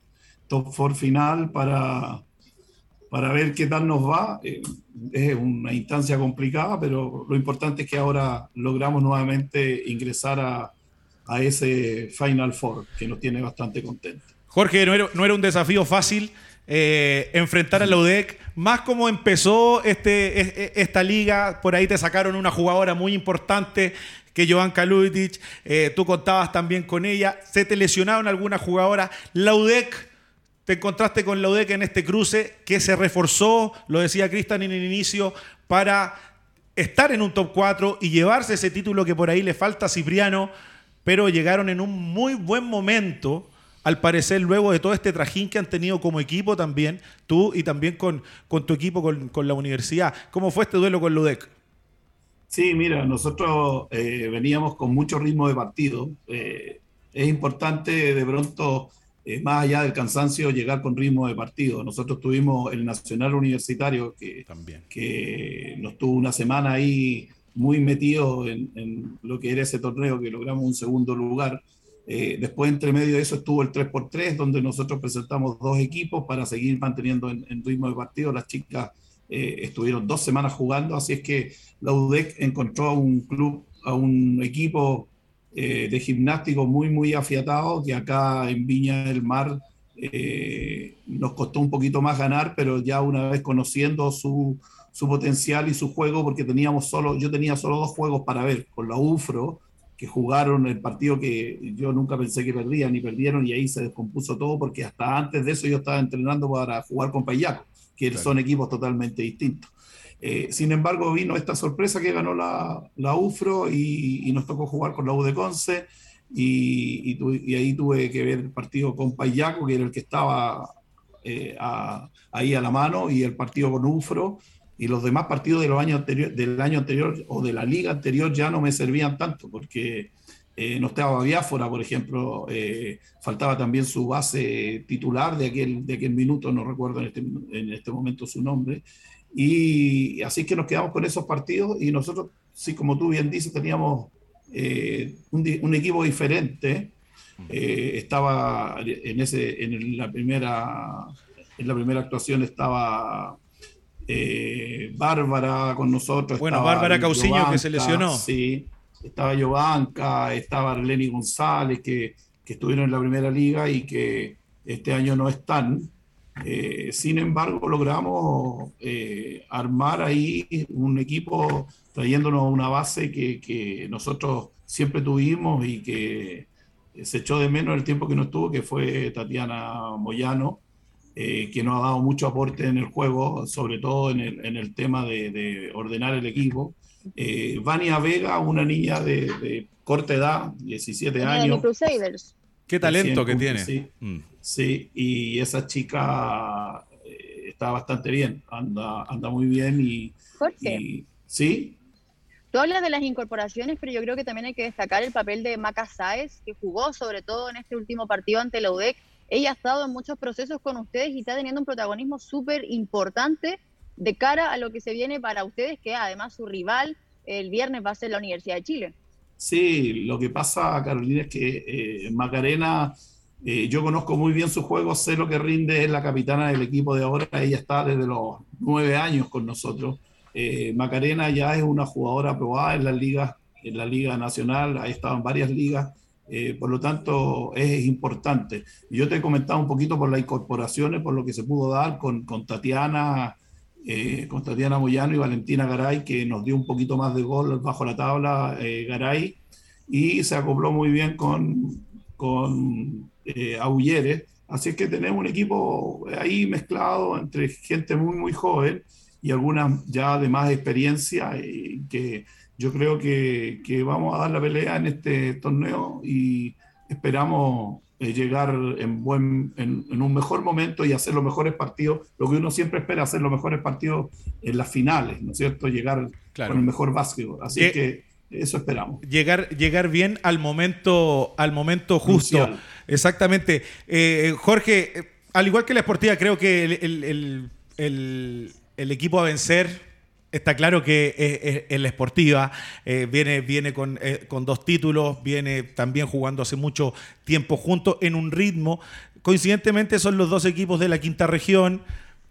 top four final para, para ver qué tal nos va. Eh, es una instancia complicada, pero lo importante es que ahora logramos nuevamente ingresar a, a ese Final Four, que nos tiene bastante contentos. Jorge, no era, no era un desafío fácil eh, enfrentar a la UDEC, más como empezó este, e, esta liga, por ahí te sacaron una jugadora muy importante que Joan Kalutic, eh, tú contabas también con ella, se te lesionaron algunas jugadoras, la UDEC te encontraste con la UDEC en este cruce que se reforzó, lo decía Cristian en el inicio, para estar en un top 4 y llevarse ese título que por ahí le falta a Cipriano, pero llegaron en un muy buen momento, al parecer, luego de todo este trajín que han tenido como equipo también, tú y también con, tu equipo, con, la universidad. ¿Cómo fue este duelo con la UDEC? Sí, mira, nosotros eh, veníamos con mucho ritmo de partido. Eh, es importante de pronto eh, más allá del cansancio, llegar con ritmo de partido. Nosotros tuvimos el Nacional Universitario, que, También. que nos tuvo una semana ahí muy metido en, lo que era ese torneo, que logramos un segundo lugar. Eh, después, entre medio de eso, estuvo el 3x3, donde nosotros presentamos dos equipos para seguir manteniendo en, ritmo de partido. Las chicas eh, estuvieron dos semanas jugando, así es que la UDEC encontró a un club, a un equipo eh, de gimnástico muy, muy afiatado, que acá en Viña del Mar eh, nos costó un poquito más ganar, pero ya una vez conociendo su, su, potencial y su juego, porque teníamos solo, yo tenía solo dos juegos para ver, con la UFRO, que jugaron el partido que yo nunca pensé que perdían y perdieron y ahí se descompuso todo porque hasta antes de eso yo estaba entrenando para jugar con Payaco, que son equipos totalmente distintos. Eh, sin embargo, vino esta sorpresa que ganó la, UFRO y, nos tocó jugar con la U de Conce. Y, ahí tuve que ver el partido con Payaco, que era el que estaba eh, ahí a la mano, y el partido con UFRO. y los demás partidos de los años del año anterior o de la liga anterior ya no me servían tanto, porque eh, no estaba Biafora, por ejemplo, eh, faltaba también su base titular de aquel, de aquel minuto, no recuerdo en este, en este momento su nombre, y así que nos quedamos con esos partidos y nosotros, sí, como tú bien dices, teníamos eh, un, un, equipo diferente, estaba en, ese, en la primera... En la primera actuación estaba eh, Bárbara con nosotros. Bueno, Bárbara Cauciño que se lesionó. Sí, estaba Giovanca, estaba Arleni González, que, que, estuvieron en la primera liga y que este año no están. Eh, sin embargo, logramos eh, armar ahí un equipo trayéndonos una base que, que, nosotros siempre tuvimos y que se echó de menos el tiempo que no estuvo, que fue Tatiana Moyano, eh, que nos ha dado mucho aporte en el juego, sobre todo en el, en el tema de, de, ordenar el equipo. Eh, Vania Vega, una niña de, de corta edad, 17 años. Crusaders. Qué talento que tiene. Sí, mm. Sí, y esa chica eh, está bastante bien, anda, anda muy bien y... Jorge. Y, sí. Tú hablas de las incorporaciones, pero yo creo que también hay que destacar el papel de Maca Sáez, que jugó sobre todo en este último partido ante la UDEC ella ha estado en muchos procesos con ustedes y está teniendo un protagonismo súper importante de cara a lo que se viene para ustedes, que además su rival el viernes va a ser la Universidad de Chile. Sí, lo que pasa, Carolina, es que eh, Macarena, eh, yo conozco muy bien su juego, sé lo que rinde, es la capitana del equipo de ahora, ella está desde los nueve años con nosotros. Eh, Macarena ya es una jugadora probada en la liga, en la liga nacional, ha estado en varias ligas eh, por lo tanto, es importante. Yo te he comentado un poquito por las incorporaciones, por lo que se pudo dar con, con Tatiana, eh, con Tatiana Moyano y Valentina Garay, que nos dio un poquito más de gol bajo la tabla eh, Garay, y se acopló muy bien con, con eh, Aulleres. Así que tenemos un equipo ahí mezclado entre gente muy, muy joven y algunas ya de más experiencia que yo creo que, que, vamos a dar la pelea en este torneo y esperamos eh, llegar en, buen, en, en, un mejor momento y hacer los mejores partidos, lo que uno siempre espera, hacer los mejores partidos en las finales, ¿no es cierto? Llegar claro. con el mejor básquetbol. Así Lle que eso esperamos. Llegar, llegar bien al momento, al momento justo. Crucial. Exactamente. Eh, Jorge, al igual que la esportiva, creo que el, el, el, el equipo a vencer Está claro que es, la esportiva, eh, viene, viene con, eh, con, dos títulos, viene también jugando hace mucho tiempo juntos en un ritmo. Coincidentemente son los dos equipos de la quinta región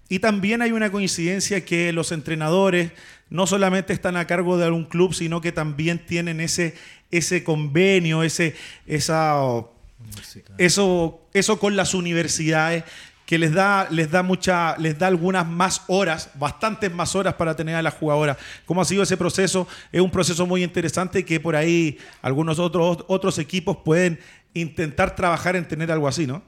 y también hay una coincidencia que los entrenadores no solamente están a cargo de algún club, sino que también tienen ese, ese convenio, ese, esa, eso, eso con las universidades que les da, les da mucha, les da algunas más horas, bastantes más horas para tener a la jugadora. ¿Cómo ha sido ese proceso? Es un proceso muy interesante que por ahí algunos otros, otros equipos pueden intentar trabajar en tener algo así, ¿no?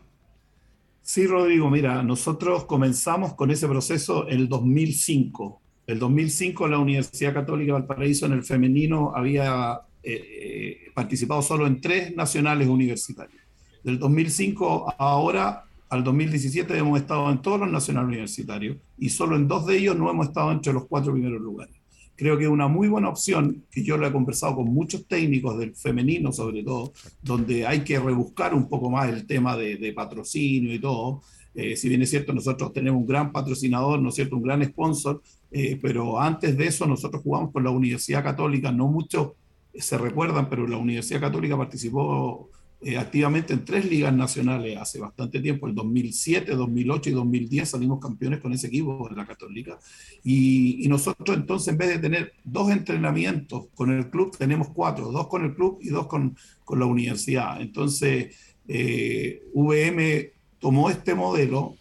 Sí, Rodrigo, mira, nosotros comenzamos con ese proceso en el 2005. El 2005 la Universidad Católica de Valparaíso en el femenino había eh, participado solo en tres nacionales universitarios. Del 2005 a ahora al 2017 hemos estado en todos los nacionales universitarios y solo en dos de ellos no hemos estado entre los cuatro primeros lugares. Creo que es una muy buena opción, que yo lo he conversado con muchos técnicos del femenino sobre todo, donde hay que rebuscar un poco más el tema de, patrocinio y todo. Eh, si bien es cierto, nosotros tenemos un gran patrocinador, ¿no es cierto?, un gran sponsor, eh, pero antes de eso nosotros jugamos con la Universidad Católica, no muchos se recuerdan, pero la Universidad Católica participó eh, activamente en tres ligas nacionales hace bastante tiempo, el 2007, 2008 y 2010 salimos campeones con ese equipo de la Católica. Y, y, nosotros entonces en vez de tener dos entrenamientos con el club, tenemos cuatro, dos con el club y dos con, con la universidad. Entonces, eh, VM tomó este modelo.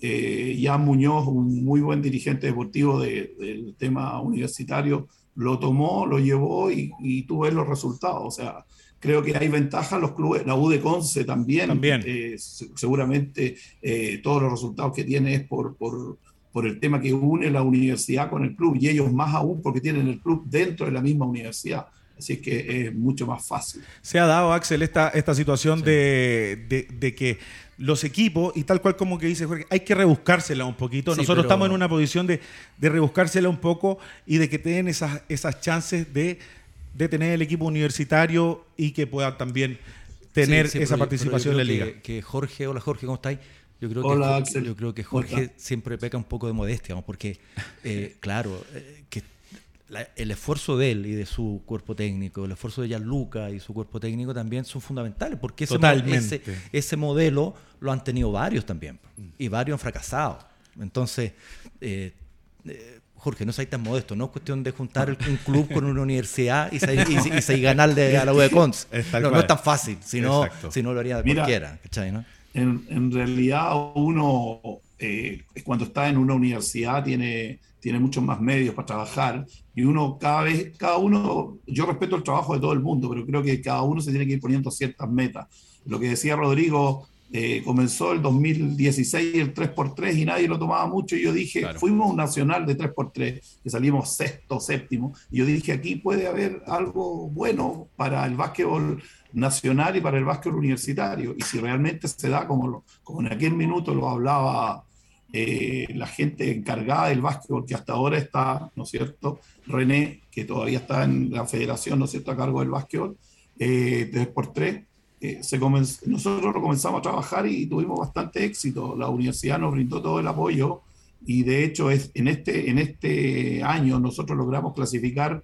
Eh, ya Muñoz, un muy buen dirigente deportivo de, del tema universitario, lo tomó, lo llevó y, y tú ves los resultados. O sea, creo que hay ventajas los clubes, la U de Conce también, también. Eh, seguramente eh, todos los resultados que tiene es por, por, por, el tema que une la universidad con el club y ellos más aún porque tienen el club dentro de la misma universidad. Así que es mucho más fácil. Se ha dado, Axel, esta, esta situación sí. de, de, de, que los equipos, y tal cual como que dice Jorge, hay que rebuscársela un poquito. Sí, Nosotros pero- estamos en una posición de, de rebuscársela un poco y de que tengan esas, esas chances de, de tener el equipo universitario y que puedan también tener Sí, sí, esa pero participación pero en la liga. Que, que Jorge, hola Jorge, ¿cómo estáis? Yo creo, Hola, que, Axel. yo creo que ¿Cómo Jorge siempre peca un poco de modestia, ¿no? porque, eh, claro, eh, que la- el esfuerzo de él y de su cuerpo técnico, el esfuerzo de Gianluca y su cuerpo técnico también son fundamentales, porque ese, ese, ese modelo lo han tenido varios también, y varios han fracasado. Entonces, eh, eh, Jorge, no seáis tan modesto, no es cuestión de juntar un club con una universidad y, se- y, y y ganarle a la U de Cons. No, es tan fácil, si no, Exacto. si no lo haría Mira, cualquiera, ¿cachai, no? En, en realidad uno eh, cuando está en una universidad tiene, tiene muchos más medios para trabajar y uno cada vez, cada uno, yo respeto el trabajo de todo el mundo, pero creo que cada uno se tiene que ir poniendo ciertas metas. Lo que decía Rodrigo, eh, comenzó el 2016 el 3x3 y nadie lo tomaba mucho y yo dije, Claro. fuimos un nacional de 3x3, que salimos sexto, séptimo, y yo dije, aquí puede haber algo bueno para el básquetbol nacional y para el básquetbol universitario. Y si realmente se da como, lo- como en aquel minuto lo hablaba eh, la gente encargada del básquetbol, que hasta ahora está, ¿no es cierto? René, que todavía está en la federación, ¿no es cierto?, a cargo del básquetbol, eh, de 3x3. Eh, se comenz- nosotros lo comenzamos a trabajar y tuvimos bastante éxito. La universidad nos brindó todo el apoyo y de hecho es, en, este, en este año nosotros logramos clasificar,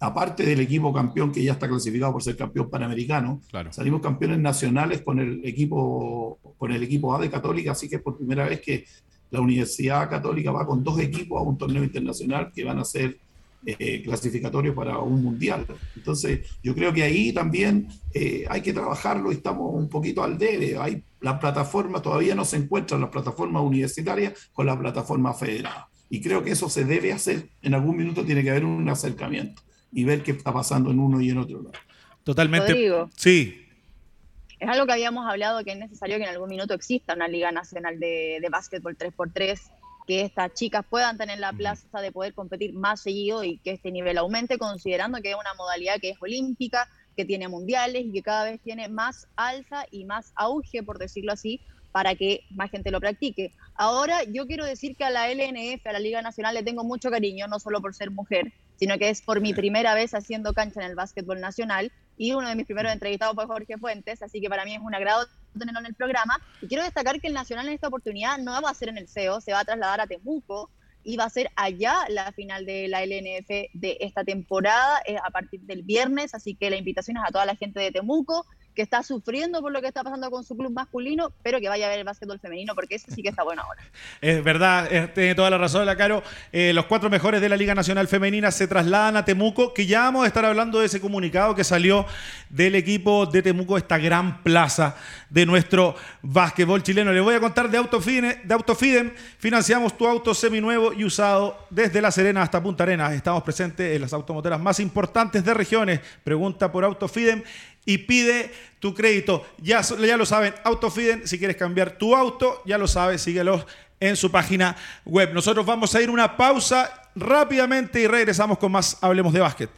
aparte del equipo campeón que ya está clasificado por ser campeón panamericano, Claro. salimos campeones nacionales con el equipo con el equipo A de Católica, así que es por primera vez que la Universidad Católica va con dos equipos a un torneo internacional que van a ser eh, clasificatorios para un mundial. Entonces, yo creo que ahí también eh, hay que trabajarlo y estamos un poquito al debe. Hay las plataformas, todavía no se encuentran las plataformas universitarias con la plataforma federada. Y creo que eso se debe hacer. En algún minuto tiene que haber un acercamiento y ver qué está pasando en uno y en otro lado. Totalmente. Rodrigo. Sí, Es algo que habíamos hablado que es necesario que en algún minuto exista una Liga Nacional de, de Básquetbol 3x3, que estas chicas puedan tener la plaza de poder competir más seguido y que este nivel aumente, considerando que es una modalidad que es olímpica, que tiene mundiales y que cada vez tiene más alza y más auge, por decirlo así, para que más gente lo practique. Ahora yo quiero decir que a la LNF, a la Liga Nacional, le tengo mucho cariño, no solo por ser mujer, sino que es por mi primera vez haciendo cancha en el básquetbol nacional y uno de mis primeros entrevistados fue Jorge Fuentes, así que para mí es un agrado tenerlo en el programa. Y quiero destacar que el Nacional en esta oportunidad no va a ser en el CEO, se va a trasladar a Temuco y va a ser allá la final de la LNF de esta temporada eh, a partir del viernes, así que la invitación es a toda la gente de Temuco que está sufriendo por lo que está pasando con su club masculino, pero que vaya a ver el básquetbol femenino porque ese sí que está bueno ahora. Es verdad, tiene toda la razón la Caro. Eh, los cuatro mejores de la Liga Nacional Femenina se trasladan a Temuco, que ya vamos a estar hablando de ese comunicado que salió del equipo de Temuco, esta gran plaza de nuestro básquetbol chileno. Les voy a contar de Autofiden, de Autofiden. Financiamos tu auto seminuevo y usado desde La Serena hasta Punta Arenas. Estamos presentes en las automotoras más importantes de regiones. Pregunta por Autofiden y pide tu crédito. Ya, ya lo saben, Autofiden, si quieres cambiar tu auto, ya lo sabes, síguelos en su página web. Nosotros vamos a ir una pausa rápidamente y regresamos con más Hablemos de Básquet.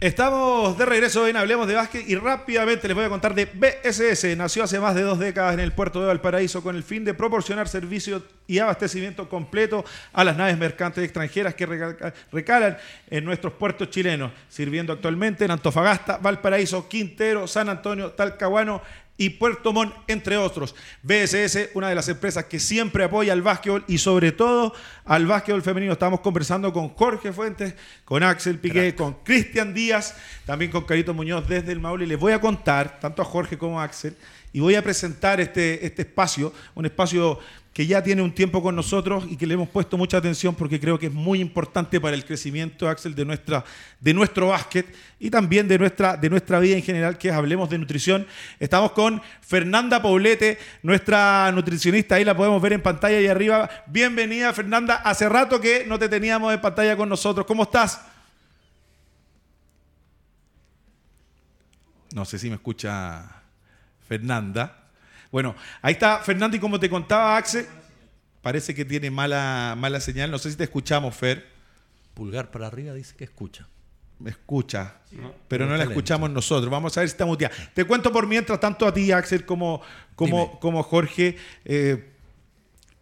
Estamos de regreso en Hablemos de Básquet y rápidamente les voy a contar de BSS. Nació hace más de dos décadas en el puerto de Valparaíso con el fin de proporcionar servicio y abastecimiento completo a las naves mercantes extranjeras que recalan en nuestros puertos chilenos, sirviendo actualmente en Antofagasta, Valparaíso, Quintero, San Antonio, Talcahuano y Puerto Montt, entre otros. BSS, una de las empresas que siempre apoya al básquetbol y sobre todo al básquetbol femenino. Estamos conversando con Jorge Fuentes, con Axel Piqué, con Cristian Díaz, también con Carito Muñoz desde el Maule. Les voy a contar, tanto a Jorge como a Axel, y voy a presentar este, este espacio, un espacio que ya tiene un tiempo con nosotros y que le hemos puesto mucha atención porque creo que es muy importante para el crecimiento, Axel, de, nuestra, de nuestro básquet y también de nuestra, de nuestra vida en general, que es Hablemos de Nutrición. Estamos con Fernanda Poblete, nuestra nutricionista, ahí la podemos ver en pantalla ahí arriba. Bienvenida, Fernanda. Hace rato que no te teníamos en pantalla con nosotros. ¿Cómo estás? No sé si me escucha Fernanda. Bueno, ahí está Fernando y como te contaba Axel, parece que tiene mala, mala señal. No sé si te escuchamos, Fer. Pulgar para arriba dice que escucha. Me escucha, pero no la escuchamos nosotros. Vamos a ver si está muteada. Te cuento por mientras, tanto a ti, Axel, como, como, como Jorge, eh,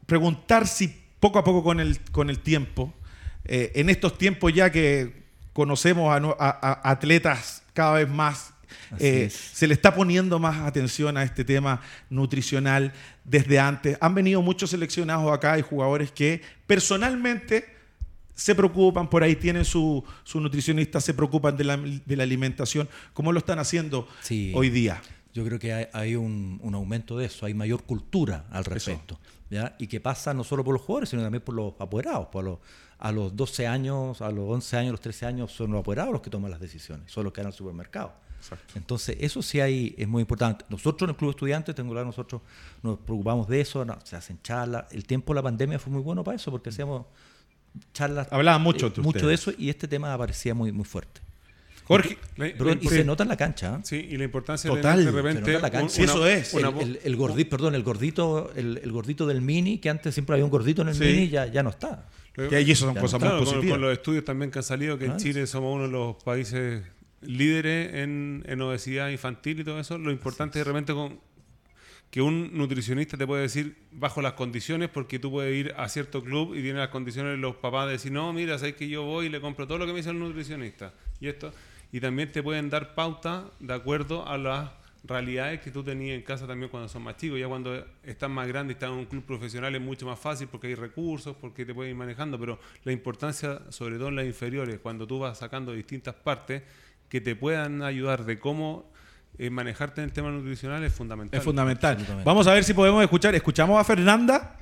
preguntar si poco a poco con el, con el tiempo, eh, en estos tiempos ya que conocemos a atletas cada vez más eh, se le está poniendo más atención a este tema nutricional desde antes. Han venido muchos seleccionados acá y jugadores que personalmente se preocupan, por ahí tienen su, nutricionista, se preocupan de la, alimentación. ¿Cómo lo están haciendo hoy día? Yo creo que hay, un, aumento de eso, hay mayor cultura al respecto. Y que pasa no solo por los jugadores, sino también por los apoderados. Por los, a los 12 años, a los 11 años, a los 13 años, son los apoderados los que toman las decisiones, son los que van al supermercado. Entonces, eso sí hay, es muy importante. Nosotros en el Club Estudiantes, tengo que nosotros nos preocupamos de eso, se hacen charlas. El tiempo de la pandemia fue muy bueno para eso, porque hacíamos charlas. Hablaban mucho, eh, mucho de eso y este tema aparecía muy, muy fuerte. Jorge, y se nota en la cancha. ¿eh? Sí, y la importancia Total, de repente. la cancha. eso es. el, gordito, perdón, el gordito, el, gordito del mini, que antes siempre había un gordito en el mini, ya, ya no está. Que eso son cosas muy positivas. Con, los estudios también que han salido, que en Chile somos uno de los países líderes en, obesidad infantil y todo eso, lo importante es de repente con, que un nutricionista te puede decir bajo las condiciones, porque tú puedes ir a cierto club y tiene las condiciones los papás de decir, no, mira, sabes que yo voy y le compro todo lo que me dice el nutricionista. Y esto y también te pueden dar pauta de acuerdo a las realidades que tú tenías en casa también cuando son más chicos. Ya cuando estás más grande y estás en un club profesional es mucho más fácil porque hay recursos, porque te puedes ir manejando, pero la importancia, sobre todo en las inferiores, cuando tú vas sacando distintas partes, que te puedan ayudar de cómo eh, manejarte en el tema nutricional es fundamental. Es fundamental. Vamos a ver si podemos escuchar. ¿Escuchamos a Fernanda?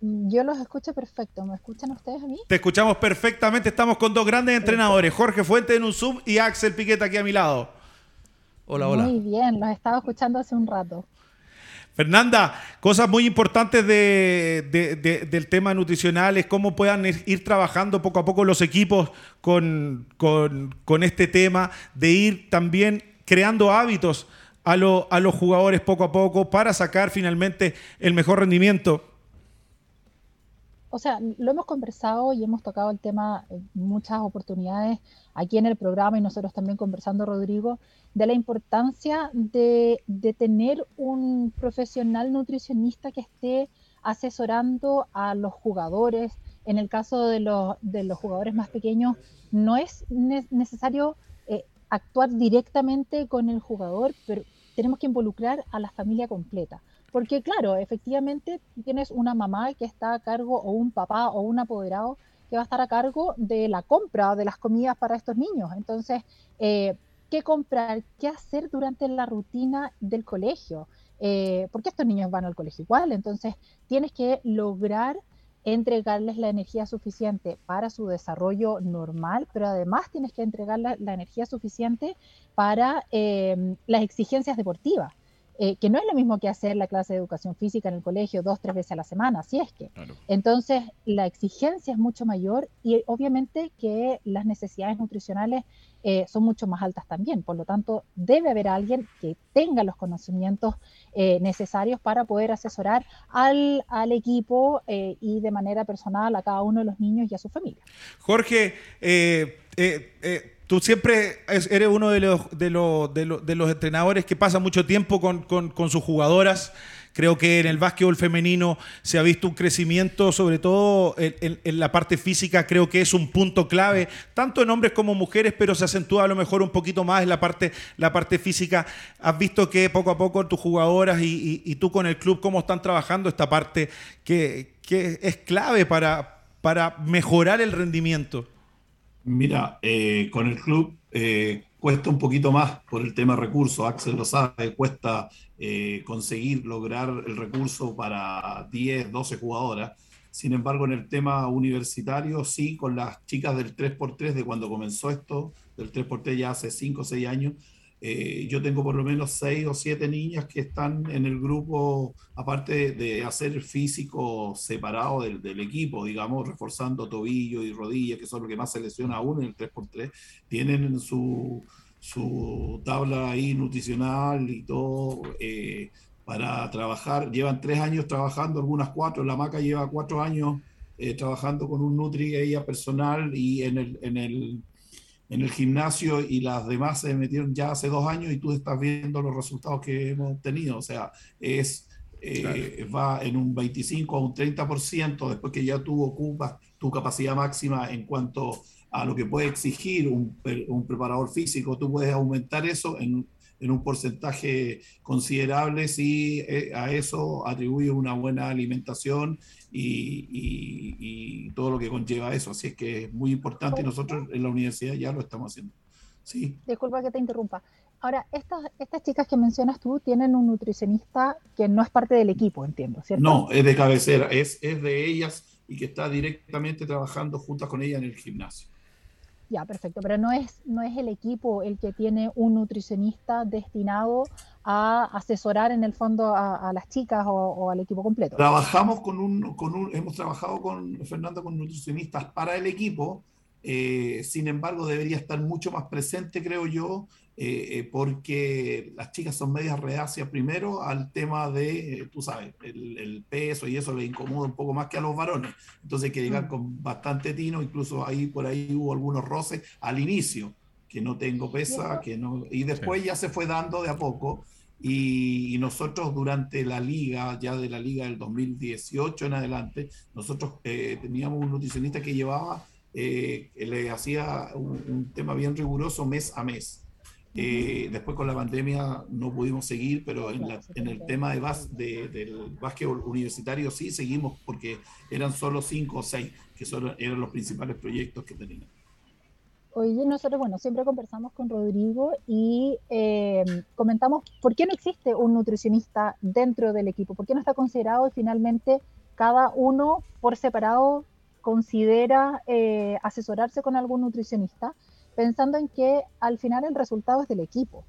Yo los escucho perfecto. ¿Me escuchan ustedes a mí? Te escuchamos perfectamente. Estamos con dos grandes entrenadores, Jorge Fuente en un sub y Axel Piqueta aquí a mi lado. Hola, hola. Muy bien, los estaba escuchando hace un rato. Fernanda, cosas muy importantes del tema nutricional es cómo puedan ir trabajando poco a poco los equipos con, este tema, de ir también creando hábitos a, a los jugadores poco a poco para sacar finalmente el mejor rendimiento. O sea, lo hemos conversado y hemos tocado el tema en muchas oportunidades aquí en el programa y nosotros también conversando, Rodrigo, de la importancia de, tener un profesional nutricionista que esté asesorando a los jugadores. En el caso de los, de los jugadores más pequeños, no es necesario eh, actuar directamente con el jugador, pero tenemos que involucrar a la familia completa. Porque claro, efectivamente tienes una mamá que está a cargo o un papá o un apoderado que va a estar a cargo de la compra de las comidas para estos niños. Entonces, eh, qué comprar, qué hacer durante la rutina del colegio, eh, porque estos niños van al colegio igual, entonces tienes que lograr entregarles la energía suficiente para su desarrollo normal, pero además tienes que entregarles la energía suficiente para eh, las exigencias deportivas. Eh, que no es lo mismo que hacer la clase de educación física en el colegio dos, tres veces a la semana, así es que. Entonces, la exigencia es mucho mayor y obviamente que las necesidades nutricionales eh, son mucho más altas también. Por lo tanto, debe haber alguien que tenga los conocimientos eh, necesarios para poder asesorar al, al equipo y de manera personal a cada uno de los niños y a su familia. Jorge, tú siempre eres uno de los, de, los, de, los, de los entrenadores que pasa mucho tiempo con, con, con sus jugadoras. Creo que en el básquetbol femenino se ha visto un crecimiento, sobre todo en, la parte física, creo que es un punto clave, tanto en hombres como mujeres, pero se acentúa a lo mejor un poquito más en la parte, la parte física. ¿Has visto que poco a poco tus jugadoras y, tú con el club, cómo están trabajando esta parte que, es clave para, para mejorar el rendimiento? Mira, eh, con el club eh, cuesta un poquito más por el tema recursos, Axel lo sabe, cuesta eh, conseguir lograr el recurso para 10, 12 jugadoras. Sin embargo, en el tema universitario, sí, con las chicas del 3x3 de cuando comenzó esto, del 3x3 ya hace 5 o 6 años, eh, yo tengo por lo menos 6 o 7 niñas que están en el grupo, aparte de hacer físico separado del, del, equipo, digamos, reforzando tobillo y rodilla, que son lo que más se lesiona a uno en el 3x3, tienen su, su tabla ahí nutricional y todo eh, para trabajar. Llevan tres años trabajando, algunas cuatro. La Maca lleva cuatro años eh, trabajando con un Nutri ella personal y en el, en, el, en el gimnasio y las demás se metieron ya hace dos años y tú estás viendo los resultados que hemos tenido. O sea, es... Eh, va en un 25 a un 30% después que ya tú ocupas tu capacidad máxima en cuanto a lo que puede exigir un, un preparador físico, tú puedes aumentar eso en, en un porcentaje considerable si eh, a eso atribuye una buena alimentación y, y, todo lo que conlleva eso. Así es que es muy importante y nosotros en la universidad ya lo estamos haciendo. Sí. Disculpa que te interrumpa. Ahora, estas, estas chicas que mencionas tú tienen un nutricionista que no es parte del equipo, entiendo, ¿cierto? No, es de cabecera, es, es de ellas y que está directamente trabajando juntas con ella en el gimnasio. Ya, perfecto, pero no es, no es el equipo el que tiene un nutricionista destinado a asesorar en el fondo a, las chicas o, al equipo completo. Trabajamos con un, con un, hemos trabajado con Fernando con nutricionistas para el equipo, eh, sin embargo debería estar mucho más presente, creo yo, eh, eh, porque las chicas son medias reacias primero al tema de, eh, tú sabes, el, peso y eso le incomoda un poco más que a los varones. Entonces hay que llegar mm. con bastante tino, incluso ahí por ahí hubo algunos roces al inicio, que no tengo pesa, que no, y después ya se fue dando de a poco. Y, nosotros durante la liga, ya de la liga del 2018 en adelante, nosotros teníamos un nutricionista que llevaba, le hacía un tema bien riguroso mes a mes eh, después con la pandemia no pudimos seguir, pero en, el tema de bas, del básquetbol universitario sí seguimos porque eran solo cinco o seis, que son, eran los principales proyectos que teníamos. Oye, nosotros, bueno, siempre conversamos con Rodrigo y eh, comentamos por qué no existe un nutricionista dentro del equipo, por qué no está considerado y finalmente cada uno por separado considera eh, asesorarse con algún nutricionista pensando en que al final el resultado es del equipo,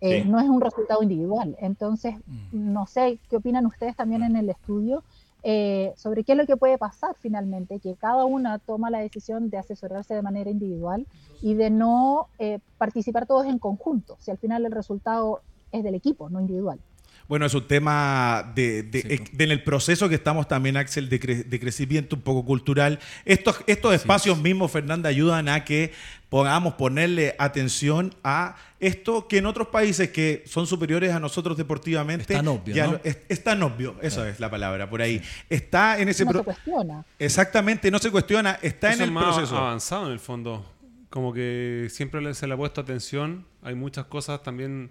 eh, no es un resultado individual. Entonces, mm. no sé qué opinan ustedes también en el estudio eh, sobre qué es lo que puede pasar finalmente, que cada una toma la decisión de asesorarse de manera individual y de no eh, participar todos en conjunto, si al final el resultado es del equipo, no individual. Bueno, es un tema de, en el proceso que estamos también, Axel, de, crecimiento un poco cultural. Estos, estos espacios mismos, Fernanda, ayudan a que podamos ponerle atención a esto que en otros países que son superiores a nosotros deportivamente. Es tan obvio. ¿no? es, tan obvio, eso es la palabra, por ahí. Está en ese No se cuestiona. Exactamente, no se cuestiona, está en el más proceso. avanzado en el fondo. Como que siempre se le ha puesto atención. Hay muchas cosas también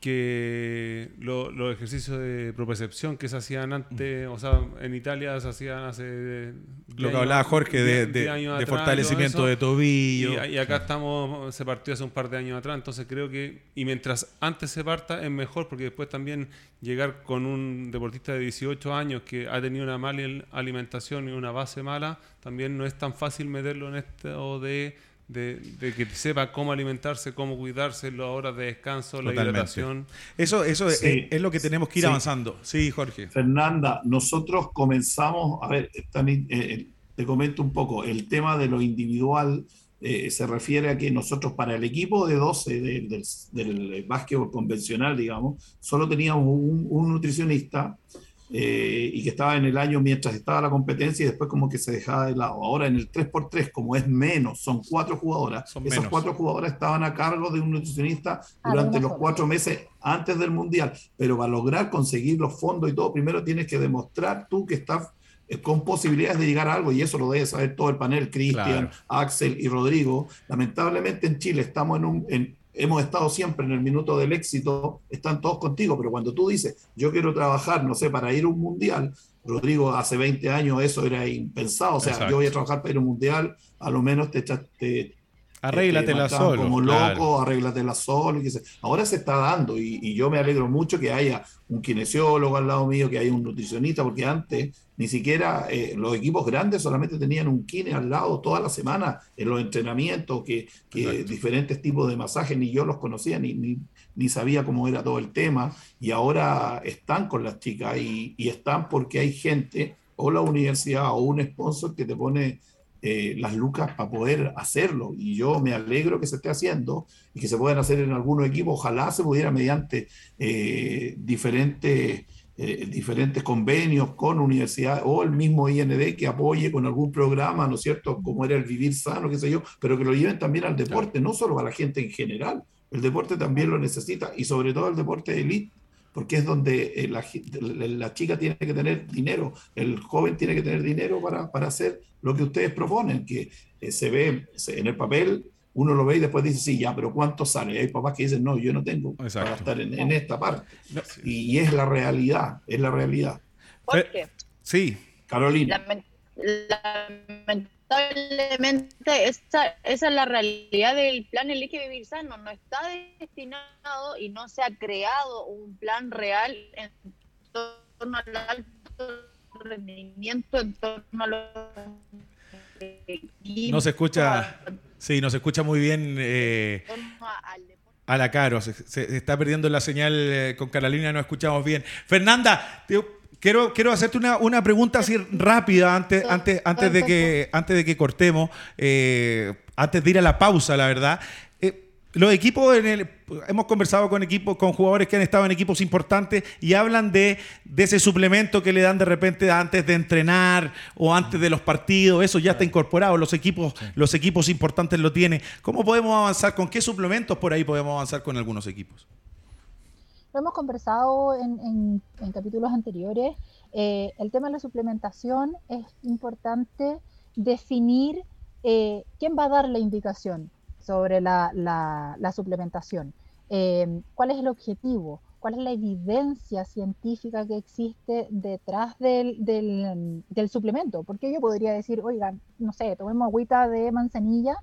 que los ejercicios de propriocepción que se hacían antes, o sea, en Italia se hacían hace... Lo que hablaba Jorge de, de, fortalecimiento de tobillo. Y, acá estamos, se partió hace un par de años atrás, entonces creo que, y mientras antes se parta es mejor, porque después también llegar con un deportista de 18 años que ha tenido una mala alimentación y una base mala, también no es tan fácil meterlo en esto de de, que sepa cómo alimentarse, cómo cuidarse, las horas de descanso, la hidratación. Eso, eso es, lo que tenemos que ir avanzando. Sí, Jorge. Fernanda, nosotros comenzamos, a ver, también eh, te comento un poco, el tema de lo individual eh, se refiere a que nosotros para el equipo de 12 del, del básquetbol convencional, digamos, solo teníamos un, un nutricionista eh, y que estaba en el año mientras estaba la competencia y después como que se dejaba de lado. Ahora en el 3x3, como es menos, son cuatro jugadoras, esas cuatro jugadoras estaban a cargo de un nutricionista ah, durante los cuatro meses antes del Mundial, pero para lograr conseguir los fondos y todo, primero tienes que demostrar tú que estás eh, con posibilidades de llegar a algo, y eso lo debe saber todo el panel, Cristian, Axel y Rodrigo. Lamentablemente en Chile estamos en un, en, hemos estado siempre en el minuto del éxito, están todos contigo, pero cuando tú dices, yo quiero trabajar, no sé, para ir a un mundial, Rodrigo, hace 20 años eso era impensado, o sea, yo voy a trabajar para ir a un mundial, a lo menos te, te, Arréglatela solo. Como loco, arréglatela solo. Ahora se está dando y, yo me alegro mucho que haya un kinesiólogo al lado mío, que haya un nutricionista, porque antes ni siquiera eh, los equipos grandes solamente tenían un kine al lado toda la semana en los entrenamientos, que, diferentes tipos de masajes, ni yo los conocía, ni, ni, ni, sabía cómo era todo el tema. Y ahora están con las chicas y, y están porque hay gente o la universidad o un sponsor que te pone eh, las lucas para poder hacerlo. Y yo me alegro que se esté haciendo y que se puedan hacer en algunos equipos. Ojalá se pudiera mediante eh, diferentes, eh, diferentes convenios con universidades o el mismo IND que apoye con algún programa, ¿no es cierto? Como era el vivir sano, qué sé yo, pero que lo lleven también al deporte, no solo a la gente en general. El deporte también lo necesita y sobre todo el deporte de élite porque es donde eh, la, chica tiene que tener dinero, el joven tiene que tener dinero para, para hacer lo que ustedes proponen, que eh, se ve en el papel, uno lo ve y después dice, sí, ya, pero ¿cuánto sale? hay papás que dicen, no, yo no tengo para estar en, esta parte. Y, es la realidad, es la realidad. ¿Por qué? Sí. Carolina lamentablemente esa, esa es la realidad del plan El que Vivir Sano. No está destinado y no se ha creado un plan real en torno al alto rendimiento, en torno a los... No se escucha, sí, no se escucha muy bien eh, a la Caro. Se, está perdiendo la señal eh, con Carolina, no escuchamos bien. Fernanda, te, Quiero, quiero hacerte una, una pregunta así rápida antes, antes, antes, de, que, antes de que cortemos, eh, antes de ir a la pausa, la verdad. Eh, los equipos, en el, hemos conversado con equipos, con jugadores que han estado en equipos importantes y hablan de, de, ese suplemento que le dan de repente antes de entrenar o antes de los partidos. Eso ya está incorporado. Los equipos, los equipos importantes lo tienen. ¿Cómo podemos avanzar? ¿Con qué suplementos por ahí podemos avanzar con algunos equipos? Lo hemos conversado en, capítulos anteriores. Eh, el tema de la suplementación es importante definir eh, quién va a dar la indicación sobre la, suplementación, eh, cuál es el objetivo, cuál es la evidencia científica que existe detrás del, del, suplemento. Porque yo podría decir, oiga, no sé, tomemos agüita de manzanilla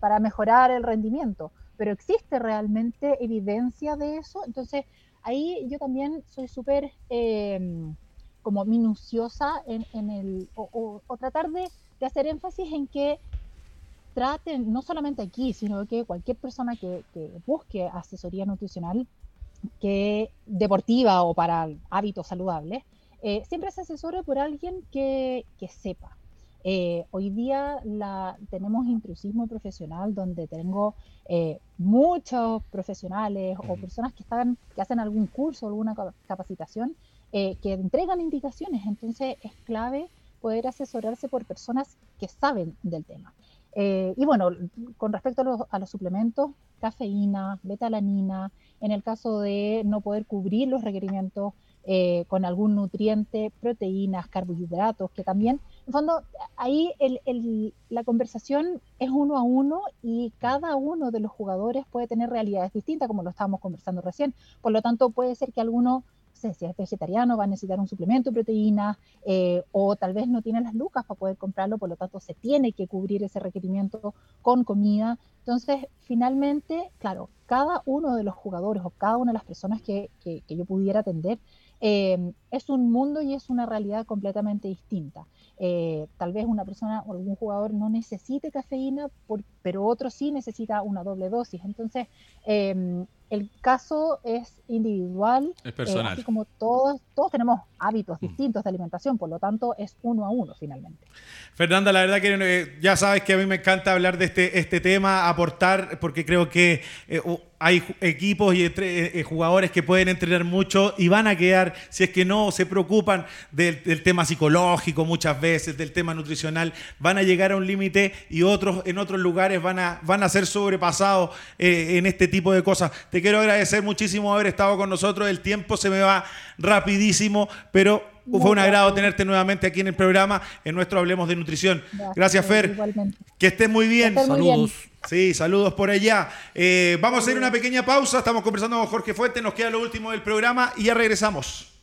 para mejorar el rendimiento pero existe realmente evidencia de eso. Entonces, ahí yo también soy súper em, como minuciosa en, el, o, tratar de, hacer énfasis en que traten, no solamente aquí, sino que cualquier persona que, busque asesoría nutricional, que deportiva o para hábitos saludables, eh, siempre se asesore por alguien que, que sepa, eh, hoy día la, tenemos intrusismo profesional donde tengo eh, muchos profesionales o personas que, están, que hacen algún curso, alguna capacitación, eh, que entregan indicaciones. Entonces es clave poder asesorarse por personas que saben del tema. y bueno, con respecto a los, a los suplementos, cafeína, betalanina, en el caso de no poder cubrir los requerimientos eh, con algún nutriente, proteínas, carbohidratos, que también, en fondo, ahí la conversación es uno a uno y cada uno de los jugadores puede tener realidades distintas, como lo estábamos conversando recién. Por lo tanto, puede ser que alguno si es vegetariano va a necesitar un suplemento de proteínas eh, o tal vez no tiene las lucas para poder comprarlo, por lo tanto se tiene que cubrir ese requerimiento con comida. Entonces, finalmente, claro, cada uno de los jugadores o cada una de las personas que, que yo pudiera atender Em, es un mundo y es una realidad completamente distinta. Eh, tal vez una persona o algún jugador no necesite cafeína, pero otro sí necesita una doble dosis. Entonces, em, el caso es individual, es personal. Eh, así como todos, todos tenemos hábitos distintos de alimentación, por lo tanto es uno a uno finalmente. Fernanda, la verdad que eh, ya sabes que a mí me encanta hablar de este, este tema, aportar, porque creo que eh, hay equipos y entre, jugadores que pueden entrenar mucho y van a quedar, si es que no se preocupan del, tema psicológico muchas veces, del tema nutricional, van a llegar a un límite y otros en otros lugares van a, van a ser sobrepasados en este tipo de cosas. Te quiero agradecer muchísimo haber estado con nosotros. El tiempo se me va rapidísimo, pero fue un agrado tenerte nuevamente aquí en el programa, en nuestro Hablemos de Nutrición. Gracias, Fer. Que estés muy bien. saludos. Sí, saludos por allá. Eh, vamos a hacer una pequeña pausa. Estamos conversando con Jorge Fuente. Nos queda lo último del programa y ya regresamos.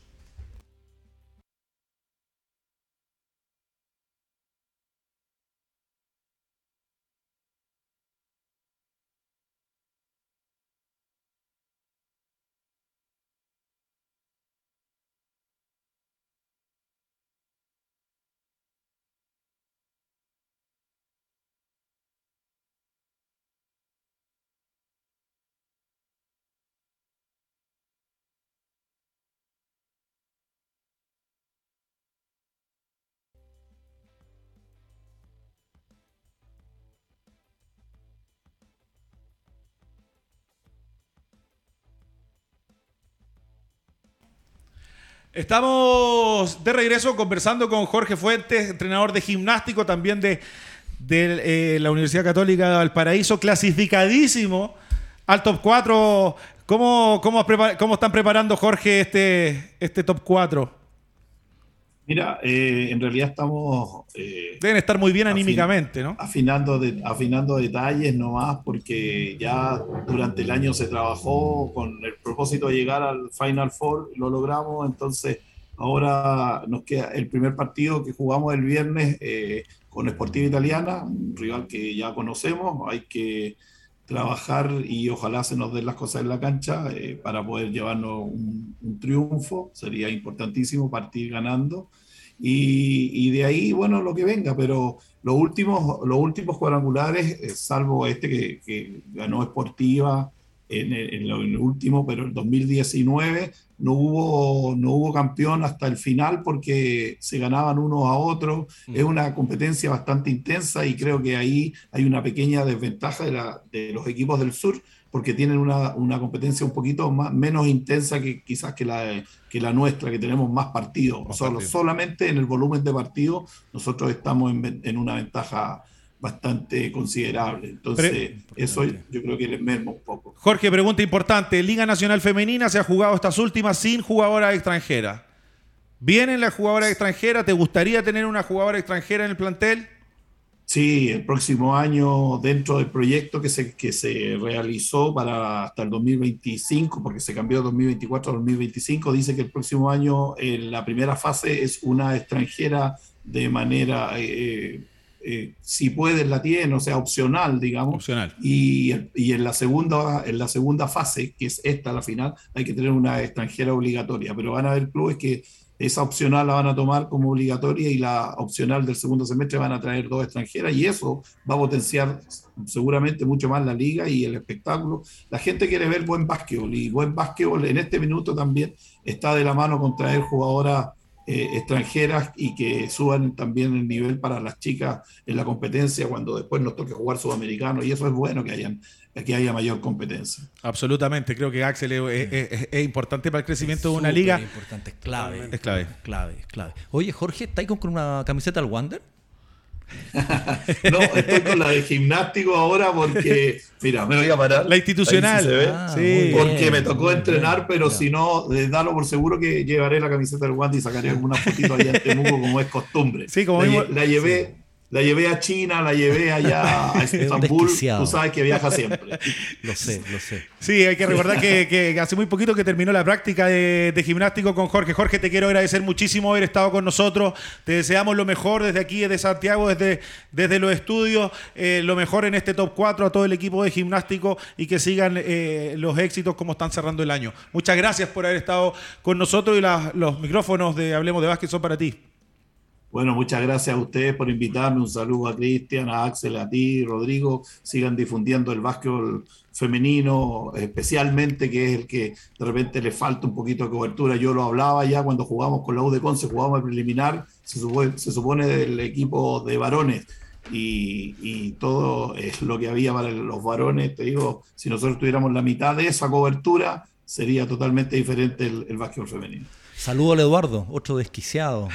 Estamos de regreso conversando con Jorge Fuentes, entrenador de gimnástico, también de, eh, la Universidad Católica de Valparaíso, clasificadísimo al top 4. ¿Cómo, cómo, cómo están preparando, Jorge, este, este top 4? Mira, eh, en realidad estamos... Eh, Deben estar muy bien anímicamente, ¿no? Afinando, de, afinando detalles nomás, porque ya durante el año se trabajó con el propósito de llegar al Final Four, lo logramos, entonces ahora nos queda el primer partido que jugamos el viernes eh, con Sportiva Italiana, un rival que ya conocemos, hay que trabajar y ojalá se nos den las cosas en la cancha eh, para poder llevarnos un, triunfo. Sería importantísimo partir ganando. Y, de ahí, bueno, lo que venga, pero los últimos, los últimos cuadrangulares, eh, salvo este que, que ganó Esportiva, en el, último, pero en 2019 no hubo, no hubo campeón hasta el final porque se ganaban unos a otros. Mm. Es una competencia bastante intensa y creo que ahí hay una pequeña desventaja de, la, de los equipos del sur porque tienen una, una competencia un poquito más, menos intensa que quizás que la, que la nuestra, que tenemos más partidos. Solo, solamente en el volumen de partidos nosotros estamos en, en una ventaja bastante considerable. Entonces, eso yo creo que les merma un poco. Jorge, pregunta importante. Liga Nacional Femenina se ha jugado estas últimas sin jugadora extranjera. ¿Vienen las jugadoras extranjeras? ¿Te gustaría tener una jugadora extranjera en el plantel? Sí, el próximo año, dentro del proyecto que se, que se realizó para hasta el 2025, porque se cambió de 2024 a 2025, dice que el próximo año en la primera fase es una extranjera de manera eh, eh, si pueden la tienen, o sea, opcional, digamos. Opcional. Y, y, en, la segunda, en la segunda fase, que es esta, la final, hay que tener una extranjera obligatoria, pero van a haber clubes que esa opcional la van a tomar como obligatoria y la opcional del segundo semestre van a traer dos extranjeras y eso va a potenciar seguramente mucho más la liga y el espectáculo. La gente quiere ver buen básquetbol y buen básquetbol en este minuto también está de la mano con traer jugadoras eh, extranjeras y que suban también el nivel para las chicas en la competencia cuando después nos toque jugar sudamericano y eso es bueno que hayan que haya mayor competencia. Absolutamente, creo que Axel es, importante para el crecimiento de una liga. importante, es clave. Es clave. Clave, clave. Oye, Jorge, ¿estáis con una camiseta al Wander? no, estoy con la de gimnástico ahora porque, mira, me voy a parar. La institucional. Ah, sí. Porque me tocó entrenar, pero si no, eh, dalo por seguro que llevaré la camiseta del guante y sacaré alguna fotito allá en Temuco como es costumbre. Sí, como la, la llevé. La llevé a China, la llevé allá a Estambul. Tú sabes que viaja siempre. lo sé, lo sé. Sí, hay que recordar que, hace muy poquito que terminó la práctica de, gimnástico con Jorge. Jorge, te quiero agradecer muchísimo haber estado con nosotros. Te deseamos lo mejor desde aquí, desde Santiago, desde, desde los estudios. Eh, lo mejor en este top 4 a todo el equipo de gimnástico y que sigan eh, los éxitos como están cerrando el año. Muchas gracias por haber estado con nosotros y los micrófonos de Hablemos de Básquet son para ti. Bueno, muchas gracias a ustedes por invitarme. Un saludo a Cristian, a Axel, a ti, Rodrigo. Sigan difundiendo el básquetbol femenino, especialmente que es el que de repente le falta un poquito de cobertura. Yo lo hablaba ya cuando jugamos con la U de Conce, jugábamos el preliminar, se supone, se supone del equipo de varones. Y, y, todo es lo que había para los varones. Te digo, si nosotros tuviéramos la mitad de esa cobertura, sería totalmente diferente el, el básquetbol femenino. Saludo al Eduardo, otro desquiciado.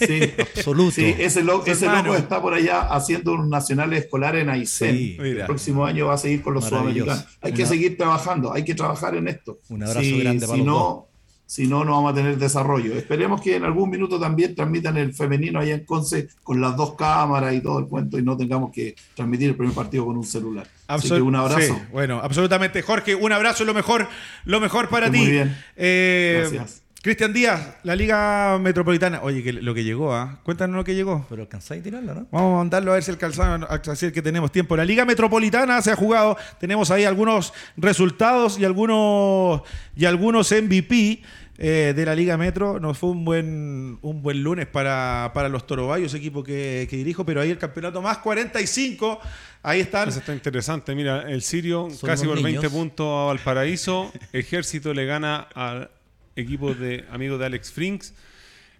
Sí, absoluto. Sí, ese, loco, ese loco está por allá haciendo un nacional escolar en Aysén. Sí, el próximo año va a seguir con los sudamericanos. Hay que seguir trabajando, hay que trabajar en esto. Un abrazo grande para si los no, dos. Si no, no vamos a tener desarrollo. Esperemos que en algún minuto también transmitan el femenino allá en Conce con las dos cámaras y todo el cuento y no tengamos que transmitir el primer partido con un celular. Así que un abrazo. Sí, bueno, absolutamente. Jorge, un abrazo, lo mejor, lo mejor para ti. Muy bien. Eh, Gracias. Cristian Díaz, la Liga Metropolitana. Oye, que lo que llegó, ¿ah? Cuéntanos lo que llegó. Pero alcanzáis a tirarlo, ¿no? Vamos a mandarlo a ver si alcanzamos, a decir que tenemos tiempo. La Liga Metropolitana se ha jugado. Tenemos ahí algunos resultados y algunos, y algunos MVP. Eh, de la Liga Metro. Nos fue un buen, un buen lunes para, para los Torobayos, equipo que, que, dirijo, pero ahí el campeonato más 45. Ahí están. Eso está interesante. Mira, el Sirio Son casi por 20 niños. puntos a Valparaíso. Ejército le gana al equipo de amigos de Alex Frinks.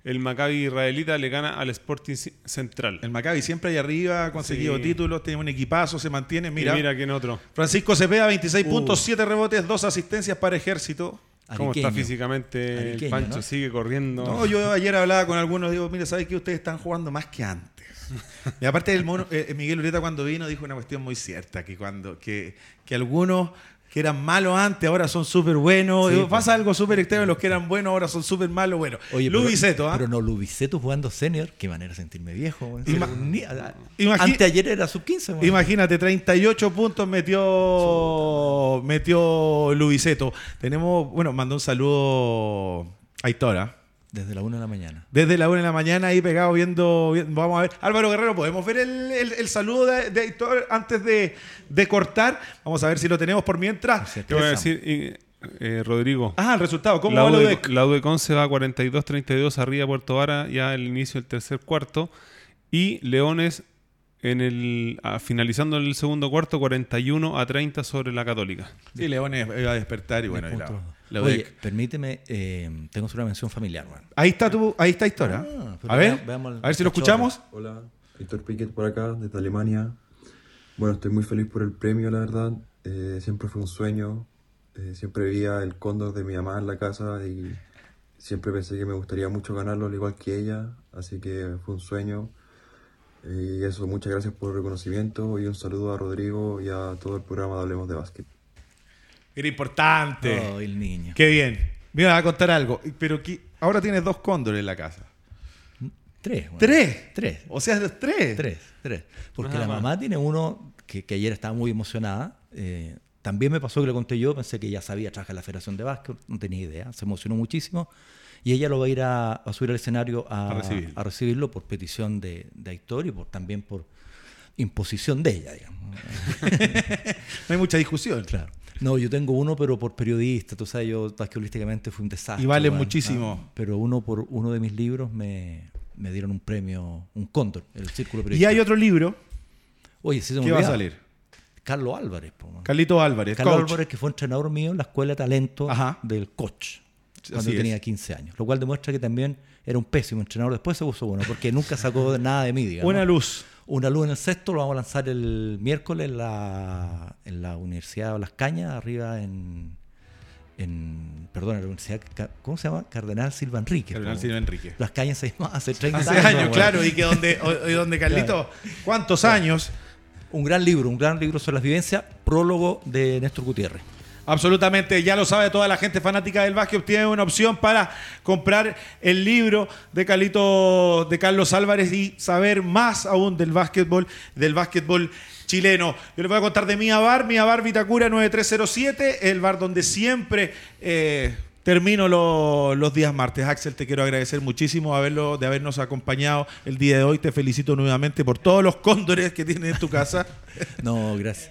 El Maccabi israelita le gana al Sporting Central. El Maccabi siempre ahí arriba, ha conseguido Sí. títulos, tiene un equipazo, se mantiene. Mira, Mira, mira quién otro. Francisco Cepeda, 26 Uh. puntos, 7 rebotes, 2 asistencias para Ejército. ¿Cómo está Ariqueño. físicamente el Ariqueño, Pancho? ¿no? Sigue corriendo. No, yo ayer hablaba con algunos, digo, mire, ¿sabes que ustedes están jugando más que antes? Y aparte el mono, eh, Miguel Urieta cuando vino dijo una cuestión muy cierta, que cuando que, que algunos que eran malos antes ahora son súper buenos. Sí, pasa algo súper extremo, los que eran buenos ahora son súper malos. Bueno, Oye, Lu pero- ¿ah? Pero no, Lubiceto jugando senior, qué manera de sentirme viejo. Ima- Anteayer era sub 15. weón. Imagínate, 38 puntos metió, metió Lubiceto. Tenemos, bueno, mandó un saludo a Aitora. Desde la 1 de la mañana. Desde la 1 de la mañana ahí pegado viendo, vi- vamos a ver. Álvaro Guerrero, ¿podemos ver el, el- el saludo de, de Aitor antes de, de cortar? Vamos a ver si lo tenemos por mientras. Sí. Te voy a decir, y, eh, Rodrigo. Ah, el resultado. ¿Cómo la, va de... la U de Conce va 42-32 arriba Puerto Vara ya al inicio del tercer cuarto. Y Leones en el ah, finalizando el segundo cuarto 41 a 30 sobre la Católica. Sí, Leones iba a despertar y bueno, y la-. La Oye, UDEC. permíteme, eh, tengo una mención familiar. Ahí está tu, ahí está Aitora. Ah, a ver, vea- veamos el a ver si lo escuchamos. Hola, Héctor Piquet por acá, desde Alemania. Bueno, estoy muy feliz por el premio, la verdad. Eh, siempre fue un sueño. Eh, siempre veía el cóndor de mi mamá en la casa y siempre pensé que me gustaría mucho ganarlo al igual que ella. Así que fue un sueño. Eh, Y eso, muchas gracias por el reconocimiento y un saludo a Rodrigo y a todo el programa de Hablemos de Básquet. Era importante. Oh, el niño. Qué bien. Me iba a contar algo. Pero que ahora tienes dos cóndores en la casa. Tres. weón. ¿Tres? Tres. O sea, tres. Tres, tres. Porque Nada la más. mamá tiene uno que, que ayer estaba muy emocionada. eh, también me pasó que le conté yo, pensé que ya sabía trabajar en la Federación de Básquet, no tenía idea, se emocionó muchísimo. Y ella lo va a ir a, a subir al escenario a, A recibirlo. a recibirlo por petición de, de Aitor y por, también por imposición de ella, digamos. No hay mucha discusión. Claro. No, yo tengo uno, pero por periodista. Tú sabes, yo basquetbolísticamente fui un desastre. Y vale muchísimo. Ah, pero uno por uno de mis libros me, me dieron un premio, un cóndor, el Círculo Y Periodístico. hay otro libro Oye, sí se me que va a salir. Carlos Álvarez, po. Carlito Álvarez, Carlos coach. Álvarez, que fue entrenador mío en la escuela de talento Ajá. del coach, cuando Así yo tenía es. 15 años. Lo cual demuestra que también era un pésimo entrenador. Después se puso bueno, porque nunca sacó nada de mí, digamos. Una luz. Una luz en el sexto, lo vamos a lanzar el miércoles en la, en la Universidad de Las Cañas, arriba en, en. Perdón, en la Universidad. ¿Cómo se llama? Cardenal Silva Enrique. Cardenal. Silva Enrique. Las Cañas se llamaba hace 30 Hace años. años, claro. Y que donde, y donde Carlito, ¿cuántos años? Un gran libro, un gran libro sobre las vivencias, prólogo de Néstor Gutiérrez. Absolutamente, ya lo sabe toda la gente fanática del básquet, tiene una opción para comprar el libro de Carlito, de Carlos Álvarez y saber más aún del básquetbol, del básquetbol chileno. Yo les voy a contar de Mia Bar, Mia Bar Vitacura 9307, el bar donde siempre eh, termino lo- los días martes. Axel, te quiero agradecer muchísimo haberlo, de habernos acompañado el día de hoy. Te felicito nuevamente por todos los cóndores que tienes en tu casa. No, gracias.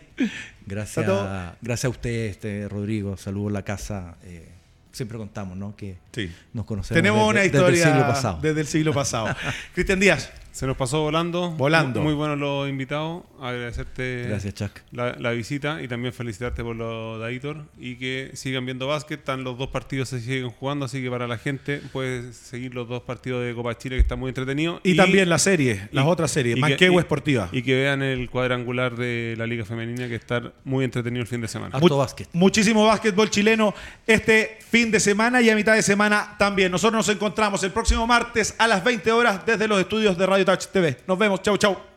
Gracias, ¿Está todo? gracias a usted, este, Rodrigo. Saludos a la casa. eh, siempre contamos, ¿no? Que Sí. nos conocemos Tenemos desde, una desde historia el siglo pasado. desde el siglo pasado. Cristian Díaz, Se nos pasó volando. Volando. Muy buenos los invitados. Agradecerte Gracias, Chuck. la, la visita y también felicitarte por lo de Aitor y que sigan viendo básquet. Están los dos partidos se siguen jugando, así que para la gente puedes seguir los dos partidos de Copa Chile que están muy entretenidos. y, también la serie, las otras series, Manquehue Esportiva. Y que vean el cuadrangular de la Liga Femenina que está muy entretenido el fin de semana. Harto Mu- básquet. Muchísimo básquetbol chileno este fin de semana y a mitad de semana también. Nosotros nos encontramos el próximo martes a las 20 horas desde los estudios de Radio Touch. Nos vemos. Chau, chau.